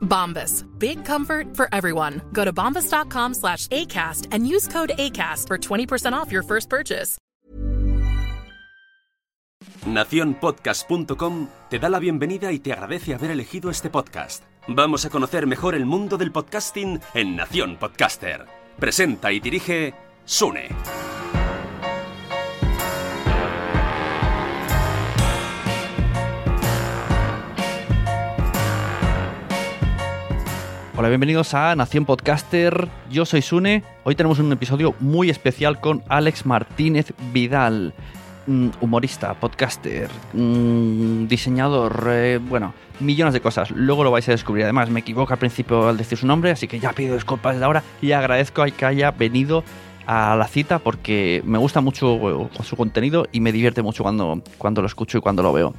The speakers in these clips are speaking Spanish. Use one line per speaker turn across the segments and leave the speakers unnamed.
Bombas. Big comfort for everyone. Go to bombas.com slash ACAST and use code ACAST for 20% off your first purchase.
Naciónpodcast.com te da la bienvenida y te agradece haber elegido este podcast. Vamos a conocer mejor el mundo del podcasting en Nación Podcaster. Presenta y dirige Sune.
Hola, bienvenidos a Nación Podcaster. Yo soy Sune. Hoy tenemos un episodio muy especial con Alex Martínez Vidal, mm, humorista, podcaster, mm, diseñador, eh, bueno, millones de cosas. Luego lo vais a descubrir. Además, me equivoco al principio al decir su nombre, así que ya pido disculpas desde ahora y agradezco que haya venido a la cita porque me gusta mucho su contenido y me divierte mucho cuando, cuando lo escucho y cuando lo veo.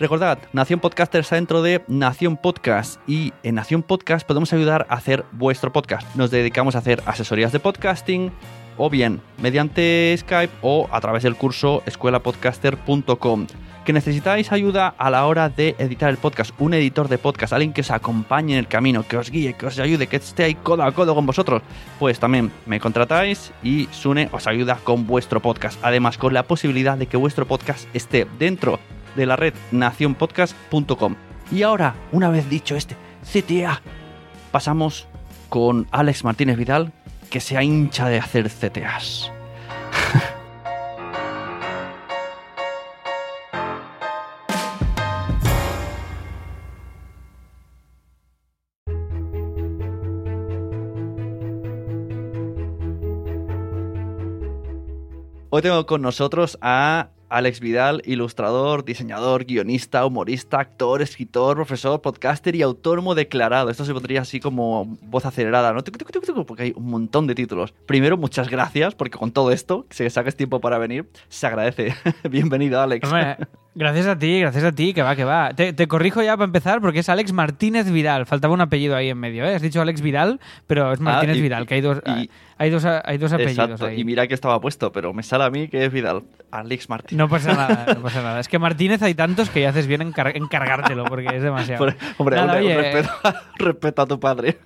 Recordad, Nación Podcaster está dentro de Nación Podcast y en Nación Podcast podemos ayudar a hacer vuestro podcast. Nos dedicamos a hacer asesorías de podcasting o bien mediante Skype o a través del curso escuelapodcaster.com. Que necesitáis ayuda a la hora de editar el podcast, un editor de podcast, alguien que os acompañe en el camino, que os guíe, que os ayude, que esté ahí codo a codo con vosotros, pues también me contratáis y Sune os ayuda con vuestro podcast. Además, con la posibilidad de que vuestro podcast esté dentro de la red nacionpodcast.com. Y ahora, una vez dicho este CTA, pasamos con Alex Martínez Vidal, que se hincha de hacer CTAs. Hoy tengo con nosotros a Alex Vidal, ilustrador, diseñador, guionista, humorista, actor, escritor, profesor, podcaster y autónomo declarado. Esto se pondría así como voz acelerada, ¿no? Porque hay un montón de títulos. Primero, muchas gracias, porque con todo esto, que saques tiempo para venir, se agradece. Bienvenido, Alex.
Gracias a ti, gracias a ti, que va, que va. Te, te corrijo ya para empezar porque es Alex Martínez Vidal. Faltaba un apellido ahí en medio, ¿eh? Has dicho Alex Vidal, pero es Martínez
Ah, y-
Vidal, que hay dos,
y-
hay dos, hay dos apellidos
Exacto.
ahí.
Y mira que estaba puesto, pero me sale a mí que es Vidal. Alex Martínez.
No pasa nada, no pasa nada. Es que Martínez hay tantos que ya haces bien en car- encargártelo porque es demasiado.
Hombre, hombre,
Nada,
hombre,
oye,
respeto, respeto a tu padre.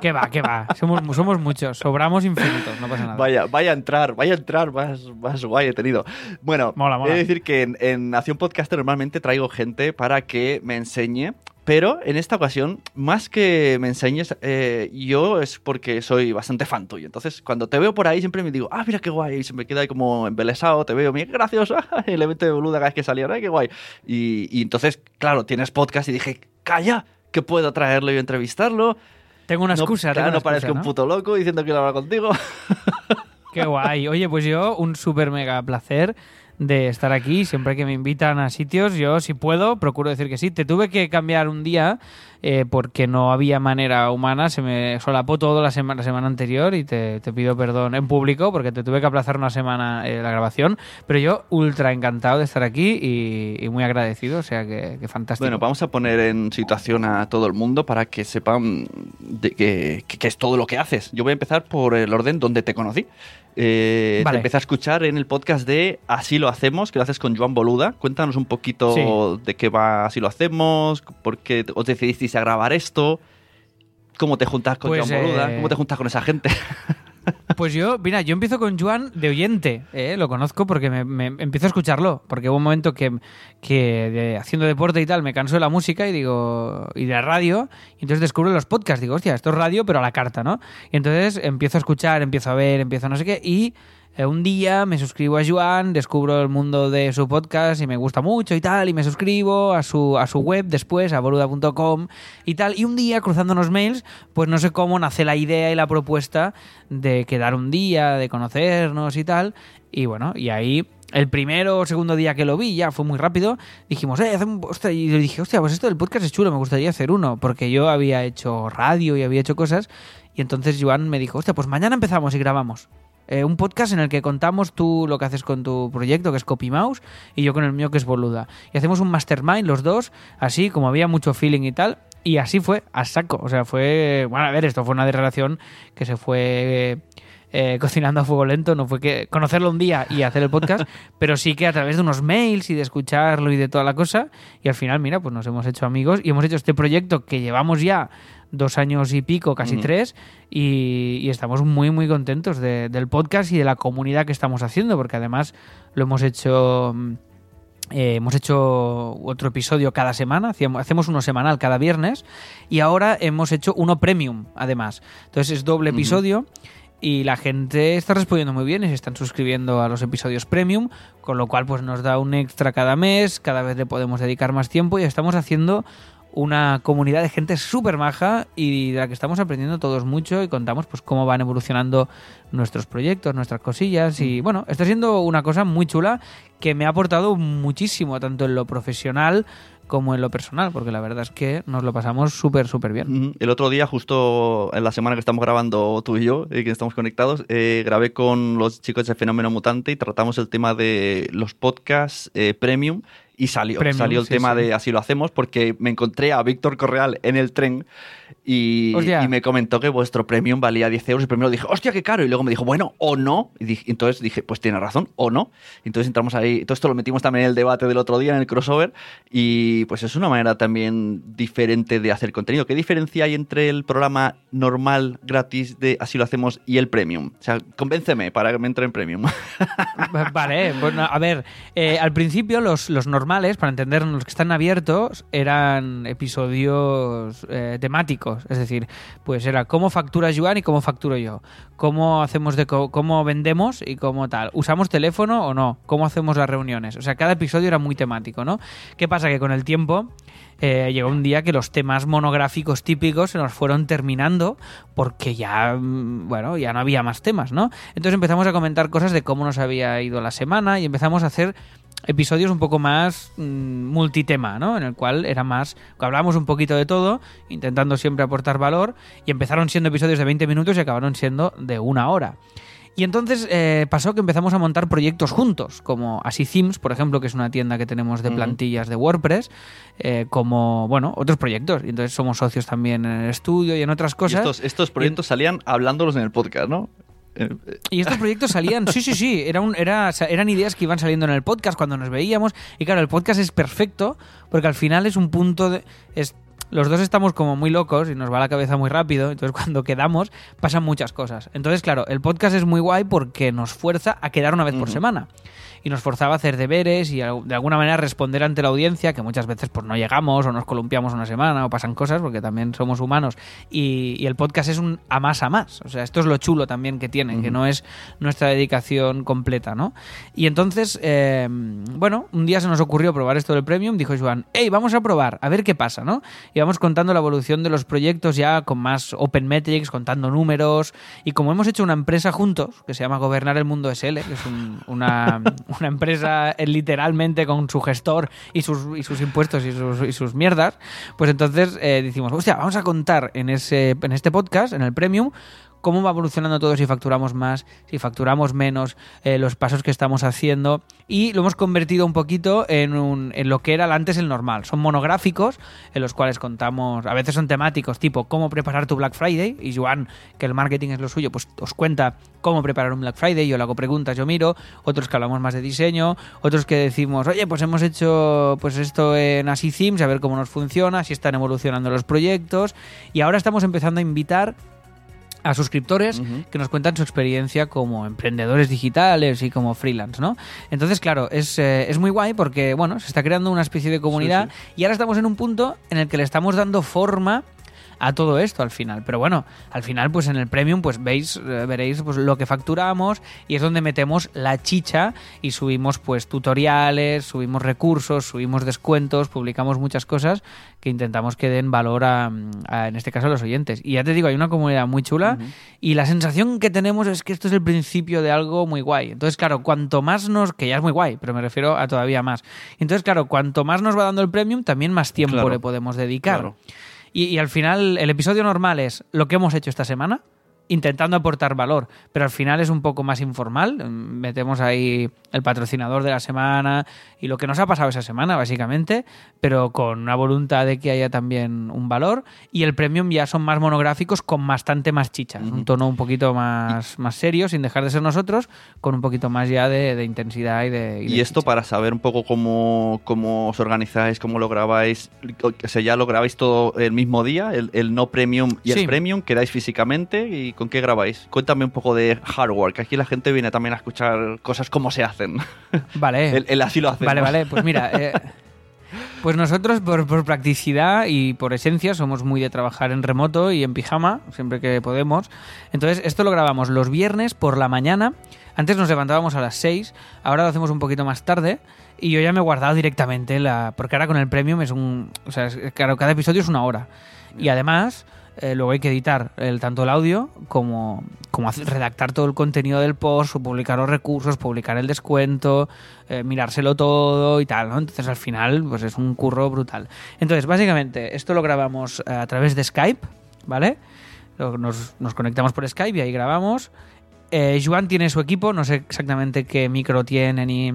Que va, que va. Somos, somos muchos, sobramos infinitos, no pasa nada.
Vaya, vaya a entrar, vaya a entrar, más, más guay he tenido. Bueno,
Mola, mola.
he de decir que en, en Nación Podcaster normalmente traigo gente para que me enseñe, pero en esta ocasión, más que me enseñes, eh, yo es porque soy bastante fan tuyo. Entonces, cuando te veo por ahí, siempre me digo, ah, mira qué guay, y se me queda ahí como embelesado, te veo, mira, qué gracioso, el evento de boluda cada vez que salía, ay, qué guay. Y, y entonces, claro, tienes podcast y dije, calla, que puedo traerlo y entrevistarlo.
Tengo una
No-
excusa,
claro,
tengo una
no parezco
excusa,
un
¿no?
puto loco diciendo que quiero hablar contigo.
Qué guay. Oye, pues yo un súper mega placer de estar aquí. Siempre que me invitan a sitios, yo si puedo, procuro decir que sí. Te tuve que cambiar un día eh, porque no había manera humana. Se me solapó todo la semana, la semana anterior y te, te pido perdón en público porque te tuve que aplazar una semana eh, la grabación. Pero yo ultra encantado de estar aquí y, y muy agradecido. O sea que, fantástico.
Bueno, vamos a poner en situación a todo el mundo para que sepan de que- que es todo lo que haces. Yo voy a empezar por el orden donde te conocí. Eh,
Vale.
Te empecé a escuchar en el podcast de Así lo hacemos, que lo haces con Joan Boluda. Cuéntanos un poquito
Sí.
de qué va Así lo hacemos, por qué os decidisteis a grabar esto, cómo te juntas con
Pues,
Joan Boluda,
eh,
cómo te juntas con esa gente.
Pues yo, mira, yo empiezo con Juan de oyente, ¿eh? lo conozco porque me, empiezo a escucharlo, porque hubo un momento que, que de- haciendo deporte y tal me canso de la música y digo, y de la radio, y entonces descubro los podcasts, digo, hostia, esto es radio pero a la carta, ¿no? Y entonces empiezo a escuchar, empiezo a ver, empiezo a no sé qué, y eh, un día me suscribo a Joan, descubro el mundo de su podcast y me gusta mucho y tal, y me suscribo a su, a su web después, a boluda.com y tal. Y un día, cruzando unos mails, pues no sé cómo nace la idea y la propuesta de quedar un día, de conocernos y tal. Y bueno, y ahí el primero o segundo día que lo vi, ya fue muy rápido, dijimos, eh, hacemos, hostia, y yo dije, hostia, pues esto del podcast es chulo, me gustaría hacer uno, porque yo había hecho radio y había hecho cosas, y entonces Joan me dijo, hostia, pues mañana empezamos y grabamos. Eh, un podcast en el que contamos tú lo que haces con tu proyecto, que es Copy Mouse, y yo con el mío, que es Boluda. Y hacemos un mastermind los dos, así como había mucho feeling y tal, y así fue, a saco. O sea, fue, bueno, a ver, esto fue una relación que se fue... eh, cocinando a fuego lento, no fue que conocerlo un día y hacer el podcast, pero sí que a través de unos mails y de escucharlo y de toda la cosa, y al final, mira, pues nos hemos hecho amigos y hemos hecho este proyecto que llevamos ya dos años y pico, casi tres, y, y estamos muy, muy contentos de- del podcast y de la comunidad que estamos haciendo, porque además lo hemos hecho... mm, eh, hemos hecho otro episodio cada semana, hacemos uno semanal cada viernes y ahora hemos hecho uno premium además. Entonces es doble episodio y la gente está respondiendo muy bien y se están suscribiendo a los episodios premium, con lo cual pues nos da un extra cada mes, cada vez le podemos dedicar más tiempo y estamos haciendo una comunidad de gente súper maja y de la que estamos aprendiendo todos mucho y contamos pues cómo van evolucionando nuestros proyectos, nuestras cosillas. Y bueno, está siendo una cosa muy chula que me ha aportado muchísimo tanto en lo profesional como en lo personal, porque la verdad es que nos lo pasamos súper, súper bien.
El otro día, justo en la semana que estamos grabando tú y yo, y que estamos conectados, eh, grabé con los chicos de Fenómeno Mutante y tratamos el tema de los podcasts eh, premium y salió,
Premium,
salió el
sí,
tema
sí.
de así lo hacemos porque me encontré a Víctor Correal en el tren y, me comentó que vuestro premium valía 10 euros y primero dije, hostia, qué caro, y luego me dijo, bueno, o no, y dije- entonces dije, pues tiene razón, o no, y entonces entramos ahí, todo esto lo metimos también en el debate del otro día, en el crossover, y pues es una manera también diferente de hacer contenido. ¿Qué diferencia hay entre el programa normal, gratis, de así lo hacemos, y el premium? O sea, convénceme para que me entre en premium.
Vale, bueno, a ver, eh, al principio los, los normales, para entender los que están abiertos, eran episodios eh, temáticos, es decir, pues era cómo factura Joan y cómo facturo yo, cómo hacemos de cómo vendemos y cómo tal, usamos teléfono o no, cómo hacemos las reuniones, o sea, cada episodio era muy temático, ¿no? ¿Qué pasa? Que con el tiempo eh, llegó un día que los temas monográficos típicos se nos fueron terminando porque ya, mm, bueno, ya no había más temas, ¿no? Entonces empezamos a comentar cosas de cómo nos había ido la semana y empezamos a hacer episodios un poco más mm, multitema, ¿no? En el cual era más, hablábamos un poquito de todo, intentando siempre aportar valor y empezaron siendo episodios de 20 minutos y acabaron siendo de una hora. Y entonces eh, pasó que empezamos a montar proyectos juntos, como Así Themes, por ejemplo, que es una tienda que tenemos de plantillas de WordPress, eh, como, bueno, otros proyectos. Y entonces somos socios también en el estudio y en otras
Y
cosas.
estos, estos proyectos salían hablándolos en el podcast, ¿no?
Y estos proyectos salían, sí, sí, sí, era un, era, eran ideas que iban saliendo en el podcast cuando nos veíamos. Y claro, el podcast es perfecto porque al final es un punto de... Es, los dos estamos como muy locos y nos va la cabeza muy rápido, entonces cuando quedamos pasan muchas cosas. Entonces, claro, el podcast es muy guay porque nos fuerza a quedar una vez por semana. Y nos forzaba a hacer deberes y de alguna manera responder ante la audiencia, que muchas veces pues no llegamos o nos columpiamos una semana o pasan cosas, porque también somos humanos. Y, y el podcast es un a más a más. O sea, esto es lo chulo también que tiene, que
Ujú.
no es nuestra dedicación completa, ¿no? Y entonces, eh, bueno, un día se nos ocurrió probar esto del Premium, dijo Joan, hey, vamos a probar, a ver qué pasa, ¿no? Y vamos contando la evolución de los proyectos ya con más open metrics, contando números, y como hemos hecho una empresa juntos, que se llama Gobernar el Mundo SL, que es un- una, una empresa eh, literalmente con su gestor y sus, y sus impuestos y sus, y sus mierdas, pues entonces eh, decimos, hostia, vamos a contar en, ese, en este podcast, en el Premium, cómo va evolucionando todo si facturamos más, si facturamos menos, eh, los pasos que estamos haciendo. Y lo hemos convertido un poquito en, un- en lo que era antes el normal. Son monográficos en los cuales contamos, a veces son temáticos tipo cómo preparar tu Black Friday. Y Joan, que el marketing es lo suyo, pues os cuenta cómo preparar un Black Friday, yo le hago preguntas, yo miro, otros que hablamos más de diseño, otros que decimos, oye, pues hemos hecho pues esto en Así Themes, a ver cómo nos funciona, si están evolucionando los proyectos y ahora estamos empezando a invitar a suscriptores que nos cuentan su experiencia como emprendedores digitales y como freelance, ¿no? Entonces, claro, es, eh, es muy guay porque, bueno, se está creando una especie de comunidad y ahora estamos en un punto en el que le estamos dando forma a todo esto al final. Pero bueno, al final, pues en el Premium, pues veis, eh, veréis pues, lo que facturamos y es donde metemos la chicha y subimos pues tutoriales, subimos recursos, subimos descuentos, publicamos muchas cosas que intentamos que den valor a, a, en este caso a los oyentes. Y ya te digo, hay una comunidad muy chula y la sensación que tenemos es que esto es el principio de algo muy guay. Entonces, claro, cuanto más nos, que ya es muy guay, pero me refiero a todavía más. Entonces, claro, cuanto más nos va dando el premium, también más tiempo
Claro.
le podemos dedicar.
Claro.
Y, y al final, el episodio normal es lo que hemos hecho esta semana, intentando aportar valor, pero al final es un poco más informal. Mm, Metemos ahí el patrocinador de la semana y lo que nos ha pasado esa semana, básicamente, pero con una voluntad de que haya también un valor. Y el premium ya son más monográficos con bastante más chicha, un tono un poquito más, más serio, sin dejar de ser nosotros, con un poquito más ya de, de intensidad y de.
Y,
de
esto
chicha.
para saber un poco cómo, cómo os organizáis, cómo lo grabáis. O sea, ya lo grabáis todo el mismo día, el, el no premium y
Sí.
el premium, quedáis físicamente y con qué grabáis. Cuéntame un poco de hardware, que aquí la gente viene también a escuchar cosas como se hacen.
Vale.
el, el así lo hacemos.
Vale, vale, pues mira, eh, pues nosotros por, por practicidad y por esencia somos muy de trabajar en remoto y en pijama, siempre que podemos. Entonces, esto lo grabamos los viernes por la mañana. Antes nos levantábamos a las 6, ahora lo hacemos un poquito más tarde. Y yo ya me he guardado directamente la. Porque ahora con el premium es un. O sea, es- claro, cada episodio es una hora. Y además, eh, luego hay que editar el, tanto el audio como, como redactar todo el contenido del post, publicar los recursos, publicar el descuento, eh, mirárselo todo y tal, ¿no? Entonces al final, pues es un curro brutal. Entonces, básicamente, esto lo grabamos eh, a través de Skype, ¿vale? Nos conectamos por Skype y ahí grabamos. Eh, Joan tiene su equipo, no sé exactamente qué micro tiene ni,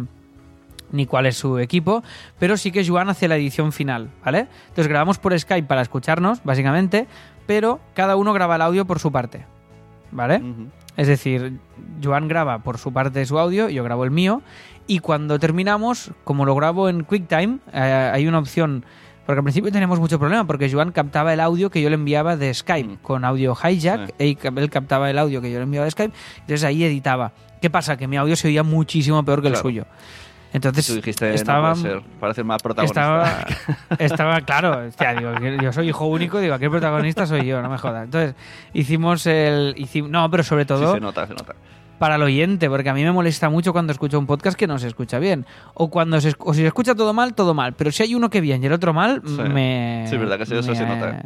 ni cuál es su equipo, pero sí que Joan hace la edición final, ¿vale? Entonces grabamos por Skype para escucharnos, básicamente, pero cada uno graba el audio por su parte, ¿vale? Es decir, Joan graba por su parte su audio, yo grabo el mío, y cuando terminamos, como lo grabo en QuickTime, eh, hay una opción, porque al principio tenemos mucho problema, porque Joan captaba el audio que yo le enviaba de Skype,
Mm.
con audio hijack,
Sí.
él captaba el audio que yo le enviaba de Skype, entonces ahí editaba. ¿Qué pasa? Que mi audio se oía muchísimo peor que el suyo. Entonces,
Tú dijiste,
estaba,
no puede ser, parece más protagonista.
estaba, estaba claro, hostia, digo, yo soy hijo único, digo, aquí el protagonista soy yo, no me jodas. Entonces, hicimos el... hicim- no, pero sobre
Sí,
todo
se nota, se nota.
para el oyente, porque a mí me molesta mucho cuando escucho un podcast que no se escucha bien. O cuando se, o si se escucha todo mal, todo mal. Pero si hay uno que bien y el otro mal,
Sí.
me...
Sí, verdad que sí, eso
me-
se nota.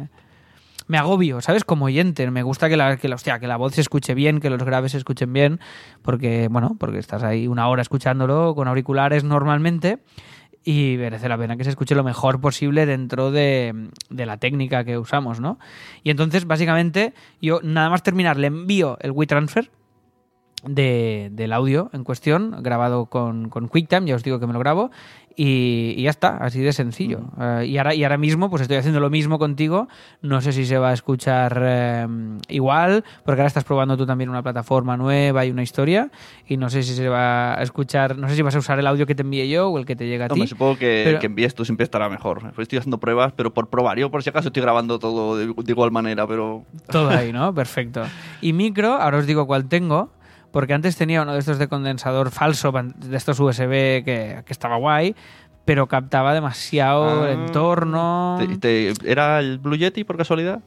Me agobio, ¿sabes? Como oyente. Me gusta que la, que, la, que la voz se escuche bien, que los graves se escuchen bien, porque, bueno, porque estás ahí una hora escuchándolo con auriculares normalmente y merece la pena que se escuche lo mejor posible dentro de, de la técnica que usamos, ¿no? Y entonces, básicamente, yo nada más terminar, le envío el WeTransfer de, del audio en cuestión, grabado con, con QuickTime, ya os digo que me lo grabo, y, y ya está, así de sencillo. Eh, y, ahora, y ahora mismo, pues estoy haciendo lo mismo contigo, no sé si se va a escuchar eh, igual, porque ahora estás probando tú también una plataforma nueva y una historia, y no sé si se va a escuchar, no sé si vas a usar el audio que te envíe yo o el que te llega a ti.
Hombre, supongo que,
pero-
que envíes tú siempre estará mejor. Estoy haciendo pruebas, pero por probar. Yo por si acaso estoy grabando todo de, de igual manera, pero...
Todo ahí, ¿no? Perfecto. Y micro, ahora os digo cuál tengo, porque antes tenía uno de estos de condensador falso, de estos USB que, que estaba guay, pero captaba demasiado el
Ah.
entorno.
Te- te- ¿Era el Blue Yeti por casualidad?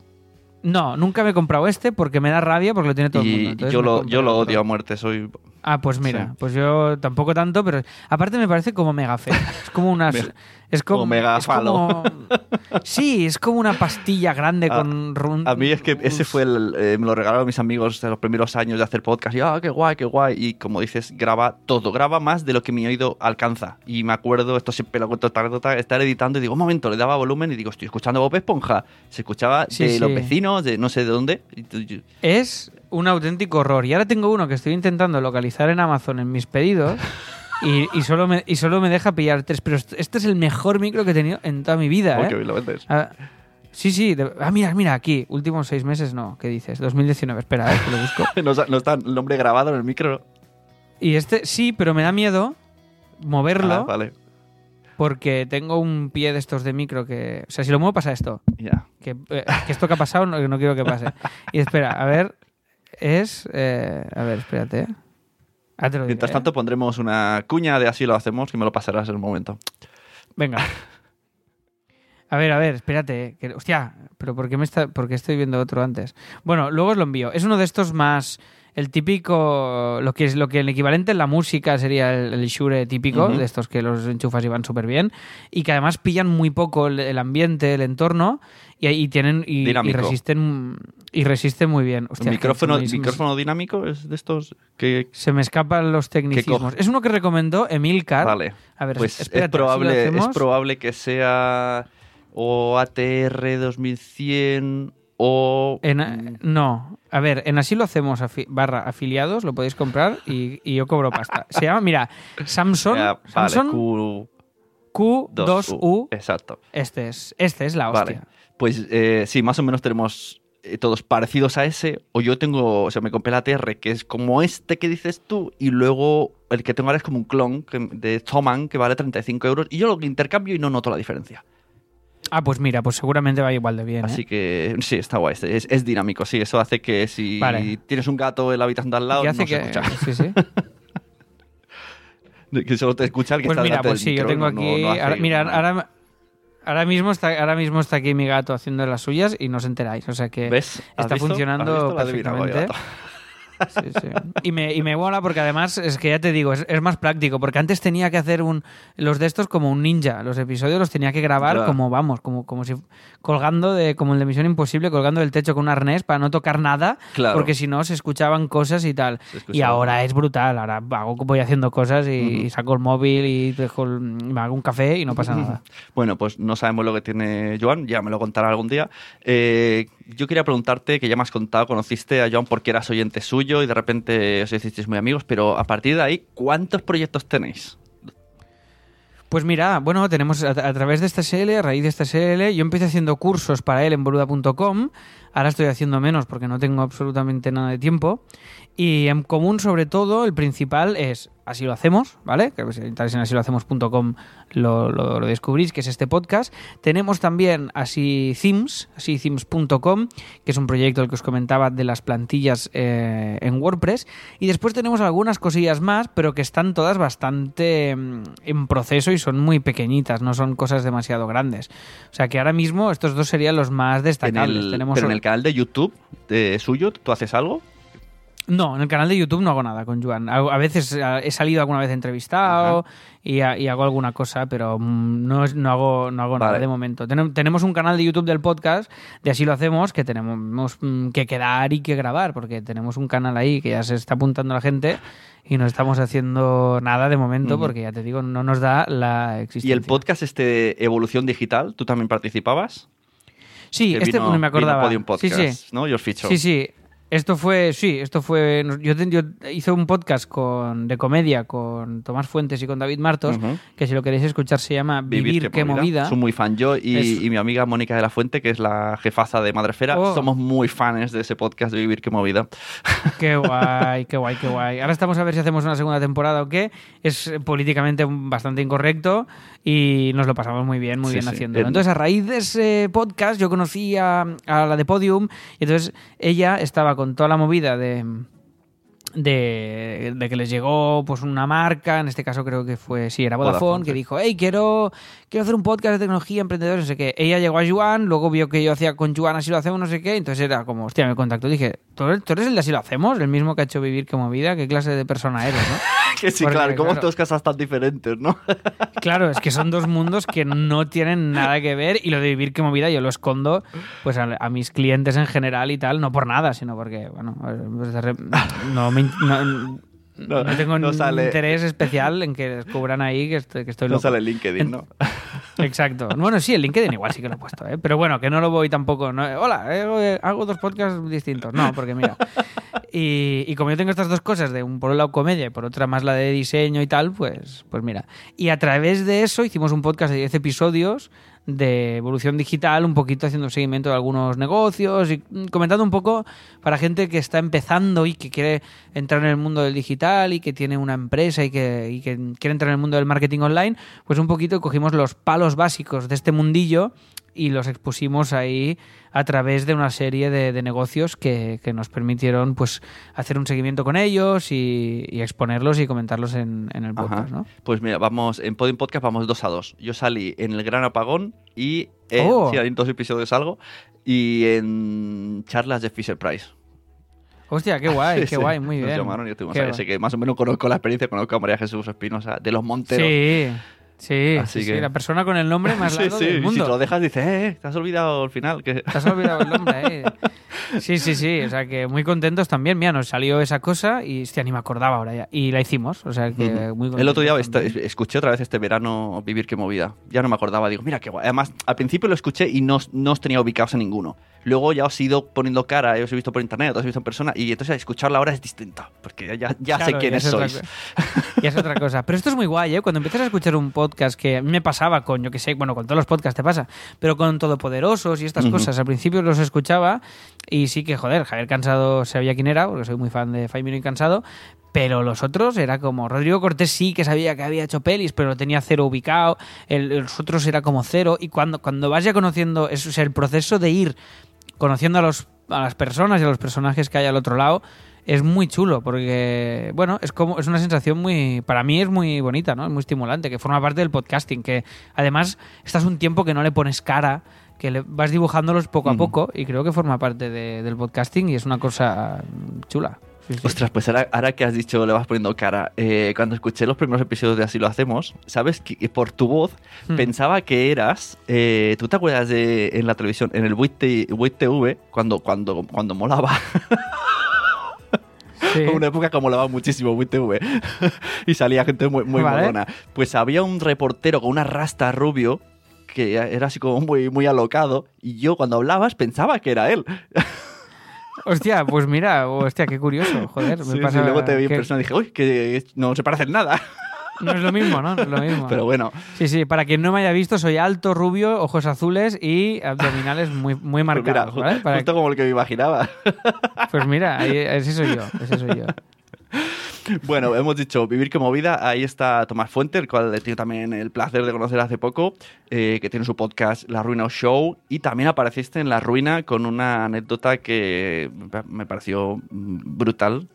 No, nunca me he comprado este porque me da rabia porque lo tiene todo el mundo.
y
Entonces
yo lo, yo odio a muerte. Soy...
Ah, pues mira,
Sí.
pues yo tampoco tanto, pero aparte me parece como mega feo. Es como unas.
Mega-
es como,
como mega falo.
sí, es como una pastilla grande
A-
con. run-
A mí es que ese fue el... eh, me lo regalaron mis amigos de los primeros años de hacer podcast. Y, ah, qué guay, qué guay. Y como dices, graba todo. Graba más de lo que mi oído alcanza. Y me acuerdo, esto siempre lo cuento, tal, estar editando y digo, un momento, le daba volumen y digo, estoy escuchando Bob Esponja. Se escuchaba
Sí,
de
sí.
los vecinos, de no sé de dónde.
Es un auténtico horror. Y ahora tengo uno que estoy intentando localizar en Amazon en mis pedidos. Y, y solo me, y solo me deja pillar tres. Pero este es el mejor micro que he tenido en toda mi vida. ¿eh?
lo vendes.
Ah, sí, sí. de- ah, mira, mira, aquí. Últimos seis meses, no. ¿Qué dices? 2019. Espera, eh, que lo busco.
No, está- no está el nombre grabado en el micro.
Y este sí, pero me da miedo moverlo
Ah, vale,
porque tengo un pie de estos de micro que... O sea, si lo muevo pasa esto.
ya.
Que, eh, que esto que ha pasado no, no quiero que pase. Y espera, a ver... Es... eh, a ver, espérate. Ah, te lo diré,
Mientras
eh.
tanto pondremos una cuña de así lo hacemos y me lo pasarás en un momento.
Venga. A ver, a ver, espérate. Que, hostia, pero ¿por qué, me está, ¿por qué estoy viendo otro antes? Bueno, luego os lo envío. Es uno de estos más. El típico. Lo que es lo que el equivalente en la música sería el, el Shure típico, de estos que los enchufas y van súper bien. Y que además pillan muy poco el, el ambiente, el entorno. Y, y tienen. Y, resisten. Y resisten muy bien. Hostia,
¿El micrófono,
me-
dinámico es de estos que...
Se me escapan los tecnicismos. Es uno que recomendó Emilcar.
Vale.
A ver,
Pues
espérate,
es, probable, es probable que sea o ATR 2100 o...
En- no, a ver, en así lo hacemos afi- barra afiliados, lo podéis comprar y, y yo cobro pasta. Se llama, mira, Samsung,
ya, vale,
Samsung
Q2U.
Q2U.
Exacto.
Este es, este es la hostia.
Vale. Pues eh, sí, más o menos tenemos eh, todos parecidos a ese. O yo tengo, o sea, me compré la TR, que es como este que dices tú, y luego el que tengo ahora es como un clon que- de Thomann, que vale 35 euros, y yo lo intercambio y no noto la diferencia.
Ah, pues mira, pues seguramente va igual de bien.
Así
¿eh?
que sí, está guay. Es, es dinámico, sí. Eso hace que si
Vale.
tienes un gato en la habitación de al lado,
Y
no
hace
se
que,
escucha.
sí, sí.
Que solo te escucha el que
Pues
está
mira, pues sí, yo
micro,
tengo
no-
aquí.
no
ahora, mira, ahora, ahora mismo está, ahora mismo está aquí mi gato haciendo las suyas y no os enteráis. O sea que
¿Ves? ¿Has
está
visto?
funcionando perfectamente.
Gato.
Sí, sí. Y me, y me mola porque además es que ya te digo, es, es más práctico. Porque antes tenía que hacer un los de estos como un ninja. Los episodios los tenía que grabar
Claro.
como, vamos, como, como si colgando de, como el de Misión Imposible, colgando del techo con un arnés para no tocar nada.
Claro.
Porque si no se escuchaban cosas y tal. Y ahora es brutal. Ahora hago, voy haciendo cosas y, saco el móvil y dejo el- me hago un café y no pasa nada.
Bueno, pues no sabemos lo que tiene Joan, ya me lo contará algún día. Eh, yo quería preguntarte, que ya me has contado, conociste a Joan porque eras oyente suyo y de repente os hicisteis muy amigos, pero a partir de ahí, ¿cuántos proyectos tenéis?
Pues mira, bueno, tenemos a, a través de esta SL, a raíz de esta SL, yo empecé haciendo cursos para él en boluda.com, ahora estoy haciendo menos porque no tengo absolutamente nada de tiempo, y en común sobre todo el principal es Así lo hacemos, ¿vale? Que si entráis en asilohacemos.com lo, lo, lo descubrís, que es este podcast. Tenemos también Así Themes, asithemes.com, que es un proyecto el que os comentaba de las plantillas eh, en WordPress. Y después tenemos algunas cosillas más, pero que están todas bastante mm, en proceso y son muy pequeñitas, no son cosas demasiado grandes. O sea que ahora mismo estos dos serían los más
En
destacables.
el,
tenemos
pero en el canal de YouTube de suyo, ¿tú haces algo?
No, en el canal de YouTube no hago nada con Joan. A veces eh, he salido alguna vez entrevistado y, ha- y hago alguna cosa, pero mm, no, es- no hago, no hago nada de momento. Tenem- tenemos un canal de YouTube del podcast, de así lo hacemos, que tenemos mm, que quedar y que grabar, porque tenemos un canal ahí que ya se está apuntando la gente y no estamos haciendo nada de momento, porque ya te digo, no nos da la
¿Y
existencia.
el podcast este de Evolución Digital, tú también participabas?
Sí,
Que
este
vino-
me acordaba.
Podium
sí,
Podcast,
sí.
¿no? Your feature.
Sí, sí. Esto fue, sí, esto fue. Yo, yo hice un podcast con, de comedia con Tomás Fuentes y con David Martos,
Ujú.
que si lo queréis escuchar se llama Vivir, qué movida.
Soy muy fan yo y,
Es-
y mi amiga Mónica de la Fuente, que es la jefaza de Madrefera,
Oh.
somos muy fans de ese podcast de Vivir qué movida.
Qué guay, qué guay, qué guay. Ahora estamos a ver si hacemos una segunda temporada o qué. Es políticamente bastante incorrecto y nos lo pasamos muy bien, muy
Sí,
bien
sí.
haciéndolo.
En-
Entonces, a raíz de ese podcast, yo conocí a, a la de Podium y entonces ella estaba con toda la movida de. De, de que les llegó pues una marca, en este caso creo que fue, sí, era Vodafone,
Vodafone,
que
sí.
dijo, hey, quiero, quiero hacer un podcast de tecnología, emprendedores, no sé qué. Ella llegó a Juan, luego vio que yo hacía con Juan, así lo hacemos, no sé qué, entonces era como, hostia, me contactó, dije, ¿tú eres, tú eres el de así lo hacemos? El mismo que ha hecho vivir que movida, ¿qué clase de persona eres, no?
Que sí,
Porque,
claro, como
claro.
dos casas tan diferentes, ¿no?
Claro, es que son dos mundos que no tienen nada que ver y lo de vivir que movida yo lo escondo pues a, a mis clientes en general y tal, no por nada, sino porque, bueno, pues no, me no- no
No,
tengo
no sale-
interés especial en que descubran ahí que estoy, que estoy
No sale LinkedIn, ¿no?
Exacto. Bueno, sí, el LinkedIn igual sí que lo he puesto, ¿eh? pero bueno, que no lo voy tampoco. no- hola, eh, hago dos podcasts distintos. No, porque mira. Y, y como yo tengo estas dos cosas, de un por un lado comedia y por otra más la de diseño y tal, pues, pues mira. Y a través de eso hicimos un podcast de 10 episodios de evolución digital, un poquito haciendo seguimiento de algunos negocios y mm, comentando un poco para gente que está empezando y que quiere entrar en el mundo del digital y que tiene una empresa y que, y que quiere entrar en el mundo del marketing online, pues un poquito cogimos los palos básicos de este mundillo y los expusimos ahí a través de una serie de, de negocios que, que nos permitieron pues hacer un seguimiento con ellos y, y exponerlos y comentarlos en, en el podcast. ¿no?
Pues mira, vamos, en Podium Podcast vamos dos a dos. Yo salí en El Gran Apagón y en,
Oh.
sí, en dos episodios algo, y en charlas de Fisher Price.
Hostia, qué guay, qué guay, muy
nos
bien.
llamaron y estuvimos ahí. Así que más o menos conozco la experiencia, conozco a María Jesús Espinosa de los Monteros.
Sí, sí,
Así
sí, sí,
que-
la persona con el nombre más
sí,
largo
sí,
del
y
mundo.
si te lo dejas dices, eh, te has olvidado al final. Que...
Te has olvidado el nombre, ¿eh? Sí, sí, sí. O sea, que muy contentos también. Mira, nos salió esa cosa y, hostia, ni me acordaba ahora ya. Y la hicimos. O sea, que
Ujú.
muy contentos.
El otro día esta- escuché otra vez este verano Vivir qué movida. Ya no me acordaba, digo, mira qué guay. Además, al principio lo escuché y no, no os tenía ubicados a ninguno. Luego ya os he ido poniendo cara, eh, os he visto por internet, os he visto en persona y entonces escucharla ahora es distinto, porque ya, ya sé
Claro,
quiénes
ya es otra
sois.
Ya es otra cosa. Pero esto es muy guay, ¿eh? Cuando empiezas a escuchar un podcast que a mí me pasaba con, yo que sé, bueno, con todos los podcasts te pasa, pero con Todopoderosos y estas cosas. Al principio los escuchaba y sí que, joder, Javier Cansado sabía quién era, porque soy muy fan de Faimino y Cansado, pero los otros era como Rodrigo Cortés sí que sabía que había hecho pelis, pero lo tenía cero ubicado, el- los otros era como cero, y cuando, cuando vas ya conociendo, es, o sea, el proceso de ir conociendo a, los, a las personas y a los personajes que hay al otro lado es muy chulo porque bueno es como es una sensación muy para mí es muy bonita no es muy estimulante que forma parte del podcasting que además estás un tiempo que no le pones cara que le vas dibujándolos poco a
Ujú.
poco y creo que forma parte de- del podcasting y es una cosa mm, chula Sí, sí.
Ostras, pues ahora, ahora que has dicho, le vas poniendo cara. eh, cuando escuché los primeros episodios de Así lo hacemos, ¿sabes? Que por tu voz
Hmm.
pensaba que eras. eh, ¿Tú te acuerdas de en la televisión, en el Buit TV, cuando, cuando, cuando molaba?
Sí.
Una época que molaba muchísimo Buit TV y salía gente muy, muy
Vale.
molona. Pues había un reportero con una rasta rubio que era así como muy, muy alocado y yo cuando hablabas pensaba que era él.
hostia pues mira hostia qué curioso joder me
Sí, sí,
pasa
luego te vi en
que
persona y dije, uy, que no se parecen nada.
No es lo mismo no No es lo mismo
Pero bueno,
Sí, sí, para quien no me haya visto, soy alto, rubio, ojos azules y abdominales muy, muy
pues mira,
marcados, ¿vale? Para-
justo como el que me imaginaba.
Pues mira, ahí- ese soy yo, ese soy yo.
Bueno, hemos dicho Vivir que movida. Ahí está Tomás Fuente, el cual he tenido también el placer de conocer hace poco, eh, que tiene su podcast La Ruina Show. Y también apareciste en La Ruina con una anécdota que me pareció brutal.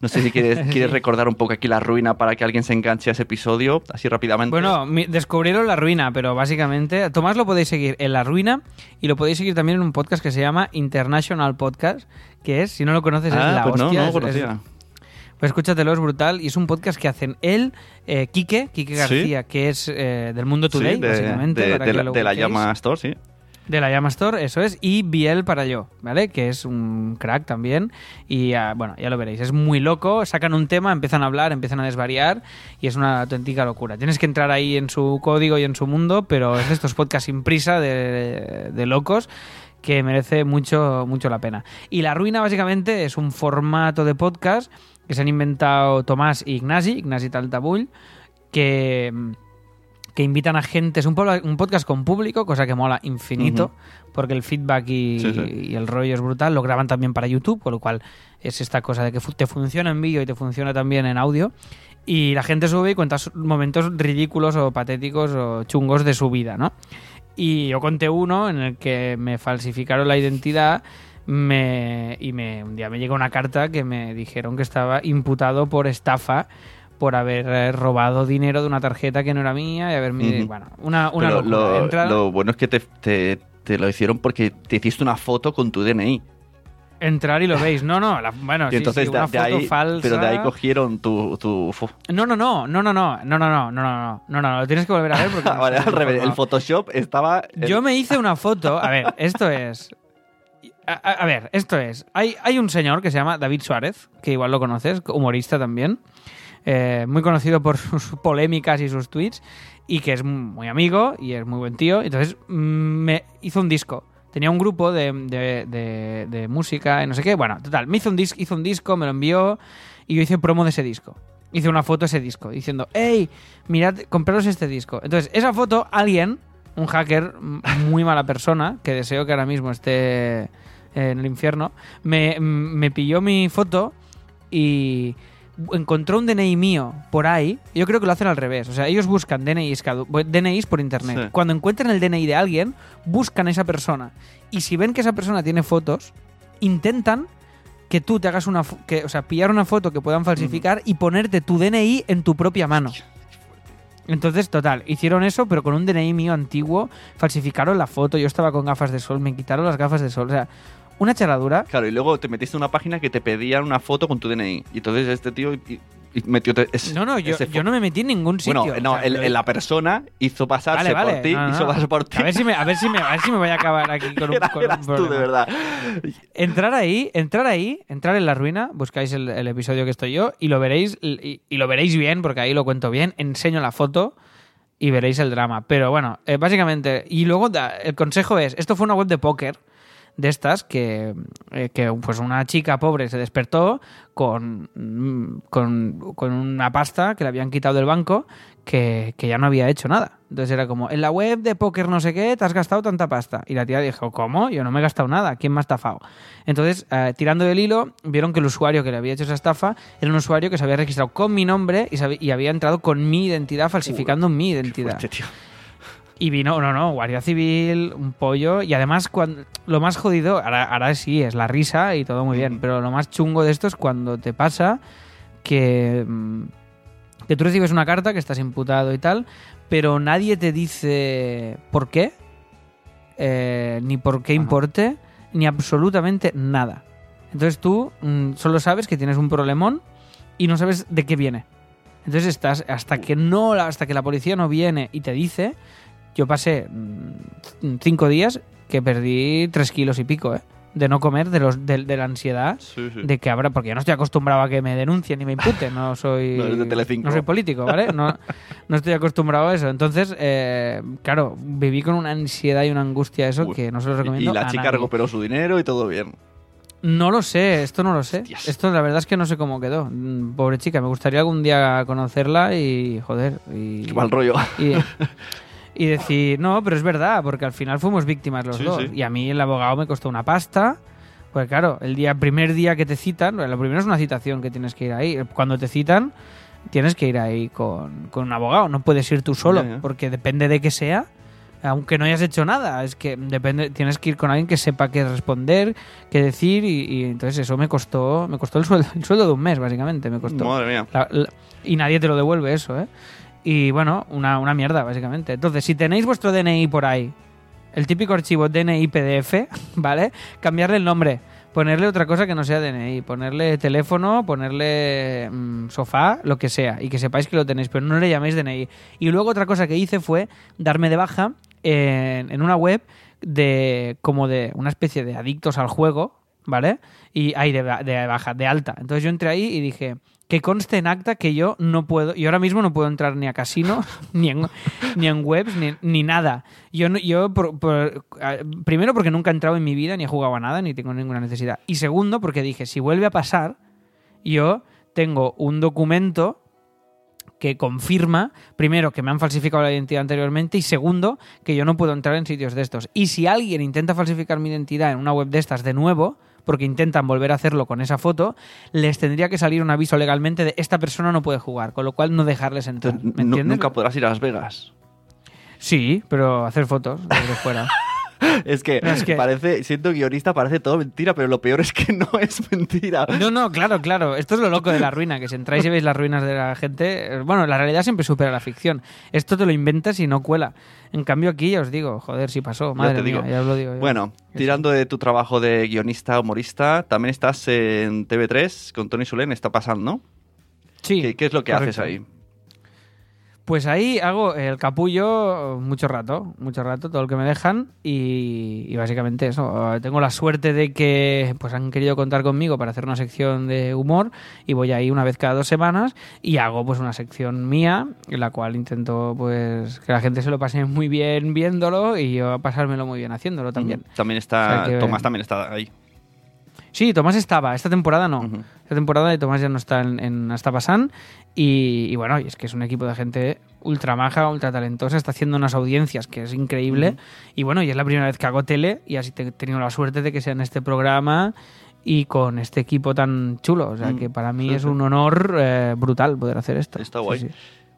No sé si quieres, quieres recordar un poco aquí La Ruina para que alguien se enganche a ese episodio, así rápidamente.
Bueno, descubrieron La Ruina, pero básicamente, Tomás lo podéis seguir en La Ruina y lo podéis seguir también en un podcast que se llama International Podcast, que es, si no lo conoces, es
ah,
la
pues no,
hostia.
no
es- es-
conocía.
Pues escúchatelo, es brutal. Y es un podcast que hacen él, eh, Quique, Quique
Sí.
García, que es eh, del Mundo
Sí,
Today,
de,
básicamente.
de-
para
de
que
la,
lo
de la
busquéis.
Llama Store, sí.
De la Llama Store, eso es. Y Biel para yo, ¿vale? Que es un crack también. Y ah, bueno, ya lo veréis. Es muy loco. Sacan un tema, empiezan a hablar, empiezan a desvariar. Y es una auténtica locura. Tienes que entrar ahí en su código y en su mundo, pero es estos podcasts sin prisa de, de locos que merece mucho, mucho la pena. Y La Ruina, básicamente, es un formato de podcast que se han inventado Tomás y Ignasi, Ignasi Taltabull, que que invitan a gente. Es un, podcast con público, cosa que mola infinito, porque el feedback y,
Sí, sí.
y el rollo es brutal. Lo graban también para YouTube, con lo cual es esta cosa de que te funciona en vídeo y te funciona también en audio. Y la gente sube y cuenta momentos ridículos o patéticos o chungos de su vida, ¿no? Y yo conté uno en el que me falsificaron la identidad me, y me, un día me llegó una carta que me dijeron que estaba imputado por estafa por haber eh, robado dinero de una tarjeta que no era mía y haberme...
Ujú.
Bueno, una, una
Pero
locura.
lo, bueno es que te, te- te lo hicieron porque te hiciste una foto con tu DNI.
Entrar y lo veis. No, no, la- bueno,
y
sí,
entonces
sí,
de,
una
de
foto
ahí,
falsa.
pero de ahí cogieron tu, tu
No, no, no, no, no, no, no, no, no, no, no, no, no, no, lo tienes que volver a ver porque...
Ah, vale, al revés. El. Photoshop estaba.
Yo me hice una foto. A ver, esto es. A, a- a ver, esto es. Hay, hay un señor que se llama David Suárez, que igual lo conoces, humorista también. Eh, muy conocido por sus polémicas y sus tweets. Y que es muy amigo y es muy buen tío. Entonces mm, me hizo un disco. Tenía un grupo de, de- de- de música y no sé qué. Bueno, total, me hizo un, dis- hizo un disco, me lo envió y yo hice promo de ese disco. Hice una foto de ese disco diciendo, hey, mirad, compraros este disco. Entonces, esa foto, alguien, un hacker, muy mala persona, que deseo que ahora mismo esté en el infierno, me, me pilló mi foto y encontró un DNI mío por ahí, yo creo que lo hacen al revés. O sea, ellos buscan DNIs, DNIs por internet.
Sí.
Cuando encuentran el DNI de alguien, buscan a esa persona. Y si ven que esa persona tiene fotos, intentan que tú te hagas una... Que, o sea, pillar una foto que puedan falsificar y ponerte tu DNI en tu propia mano. Entonces, total, hicieron eso, pero con un DNI mío antiguo, falsificaron la foto, yo estaba con gafas de sol, me quitaron las gafas de sol, o sea, una charadura.
Claro, y luego te metiste en una página que te pedían una foto con tu DNI. Y entonces este tío y- y metió ese-
No, no, yo, yo no me metí en ningún sitio.
Bueno, no,
o sea,
el- la persona hizo pasarse
Vale, vale,
por ti,
no, no,
hizo pasar por ti.
A ver si me, a ver si me, a ver si me voy a acabar aquí con un,
Era-
con un
eras tú, de verdad.
Entrar ahí, entrar ahí, entrar en la ruina, buscáis el, el episodio que estoy yo y lo veréis y, y lo veréis bien porque ahí lo cuento bien. Enseño la foto y veréis el drama. Pero bueno, eh, básicamente y luego da- el consejo es, esto fue una web de póker de estas que, eh, que pues una chica pobre se despertó con, mm, con, con una pasta que le habían quitado del banco que, que ya no había hecho nada. Entonces era como, en la web de póker no sé qué, te has gastado tanta pasta. Y la tía dijo, ¿cómo? Yo no me he gastado nada, ¿quién me ha estafado? Entonces, eh, tirando del hilo, vieron que el usuario que le había hecho esa estafa era un usuario que se había registrado con mi nombre y, y había entrado con mi identidad, falsificando mi identidad.
Fuerte, tío.
Y vino, no, no, Guardia Civil, un pollo. Y además, cuando, lo más jodido, ahora, ahora sí, es la risa y todo muy bien. Pero lo más chungo de esto es cuando te pasa que, mm, que tú recibes una carta que estás imputado y tal, pero nadie te dice por qué, eh, ni por qué
Ajá.
importe, ni absolutamente nada. Entonces tú mm, solo sabes que tienes un problemón y no sabes de qué viene. Entonces estás hasta que no hasta que la policía no viene y te dice, yo pasé mm, cinco días que perdí tres kilos y pico, ¿eh? De no comer, de los de, de la ansiedad,
Sí, sí.
de que habrá, porque yo no estoy acostumbrado a que me denuncien ni me imputen, no soy,
No de
soy político, ¿vale? No, no estoy acostumbrado a eso. Entonces, eh, claro, viví con una ansiedad y una angustia eso
Uy.
que no se lo recomiendo
Y la
a
chica
nadie.
recuperó su dinero y todo bien.
No lo sé, esto no lo sé.
Hostias.
Esto la verdad es que no sé cómo quedó. Mm, Pobre chica, me gustaría algún día conocerla y joder. Y,
Qué mal rollo.
y, y decir, no, pero es verdad, porque al final fuimos víctimas los
Sí,
dos.
sí.
Y a mí el abogado me costó una pasta. Pues claro, el día, primer día que te citan, lo primero es una citación que tienes que ir ahí. Cuando te citan, tienes que ir ahí con, con un abogado. No puedes ir tú solo, porque depende de qué sea. Aunque no hayas hecho nada, es que depende, tienes que ir con alguien que sepa qué responder, qué decir, y, y entonces eso me costó, me costó el sueldo, el sueldo de un mes, básicamente, me costó.
Madre mía.
La- la- y nadie te lo devuelve eso, ¿eh? Y bueno, una, una mierda, básicamente. Entonces, si tenéis vuestro DNI por ahí, el típico archivo DNI PDF, ¿vale? Cambiarle el nombre, ponerle otra cosa que no sea DNI, ponerle teléfono, ponerle mm, sofá, lo que sea, y que sepáis que lo tenéis, pero no le llaméis DNI. Y luego otra cosa que hice fue darme de baja en, una web de como de una especie de adictos al juego, ¿vale? Y ahí de, de baja, de alta. Entonces yo entré ahí y dije, que conste en acta que yo no puedo, yo ahora mismo no puedo entrar ni a casino, ni en, ni en webs, ni, ni nada. Yo, no- yo por- por- primero porque nunca he entrado en mi vida, ni he jugado a nada, ni tengo ninguna necesidad. Y segundo porque dije, si vuelve a pasar, yo tengo un documento que confirma, primero, que me han falsificado la identidad anteriormente y segundo, que yo no puedo entrar en sitios de estos. Y si alguien intenta falsificar mi identidad en una web de estas de nuevo, porque intentan volver a hacerlo con esa foto, les tendría que salir un aviso legalmente de esta persona no puede jugar, con lo cual no dejarles entrar. ¿Me entiendes?
nunca podrás ir a Las Vegas.
Sí, pero hacer fotos desde fuera.
Es que,
Es que-
parece, siento guionista, parece todo mentira, pero lo peor es que no es mentira.
No, no, claro, claro. Esto es lo loco de la ruina, que si entráis y veis las ruinas de la gente, eh, bueno, la realidad siempre supera la ficción. Esto te lo inventas y no cuela. En cambio aquí ya os digo, joder, si pasó, madre
te
mía,
digo.
ya os lo digo. yo.
Bueno, tirando de tu trabajo de guionista, humorista, también estás en TV3 con Tony Solén, está pasando, ¿no?
sí,
¿Qué, qué es lo que
correcto.
haces ahí?
Pues ahí hago el capullo mucho rato, mucho rato, todo lo que me dejan y, y básicamente eso. Eh, Tengo la suerte de que pues han querido contar conmigo para hacer una sección de humor y voy ahí una vez cada dos semanas y hago pues una sección mía en la cual intento pues que la gente se lo pase muy bien viéndolo y yo pasármelo muy bien haciéndolo también.
También está,
O sea que-
Tomás también está ahí.
Sí, Tomás estaba, esta temporada no. Esta temporada de Tomás ya no está en, en Hasta Pasan. Y, y bueno, y es que es un equipo de gente ultra maja, ultra talentosa, está haciendo unas audiencias que es increíble. Y bueno, y es la primera vez que hago tele y así te- he tenido la suerte de que sea en este programa. y con este equipo tan chulo. O sea,
Mm,
que para mí
sí,
es un honor eh, brutal poder hacer esto.
Está
Sí,
guay.
sí.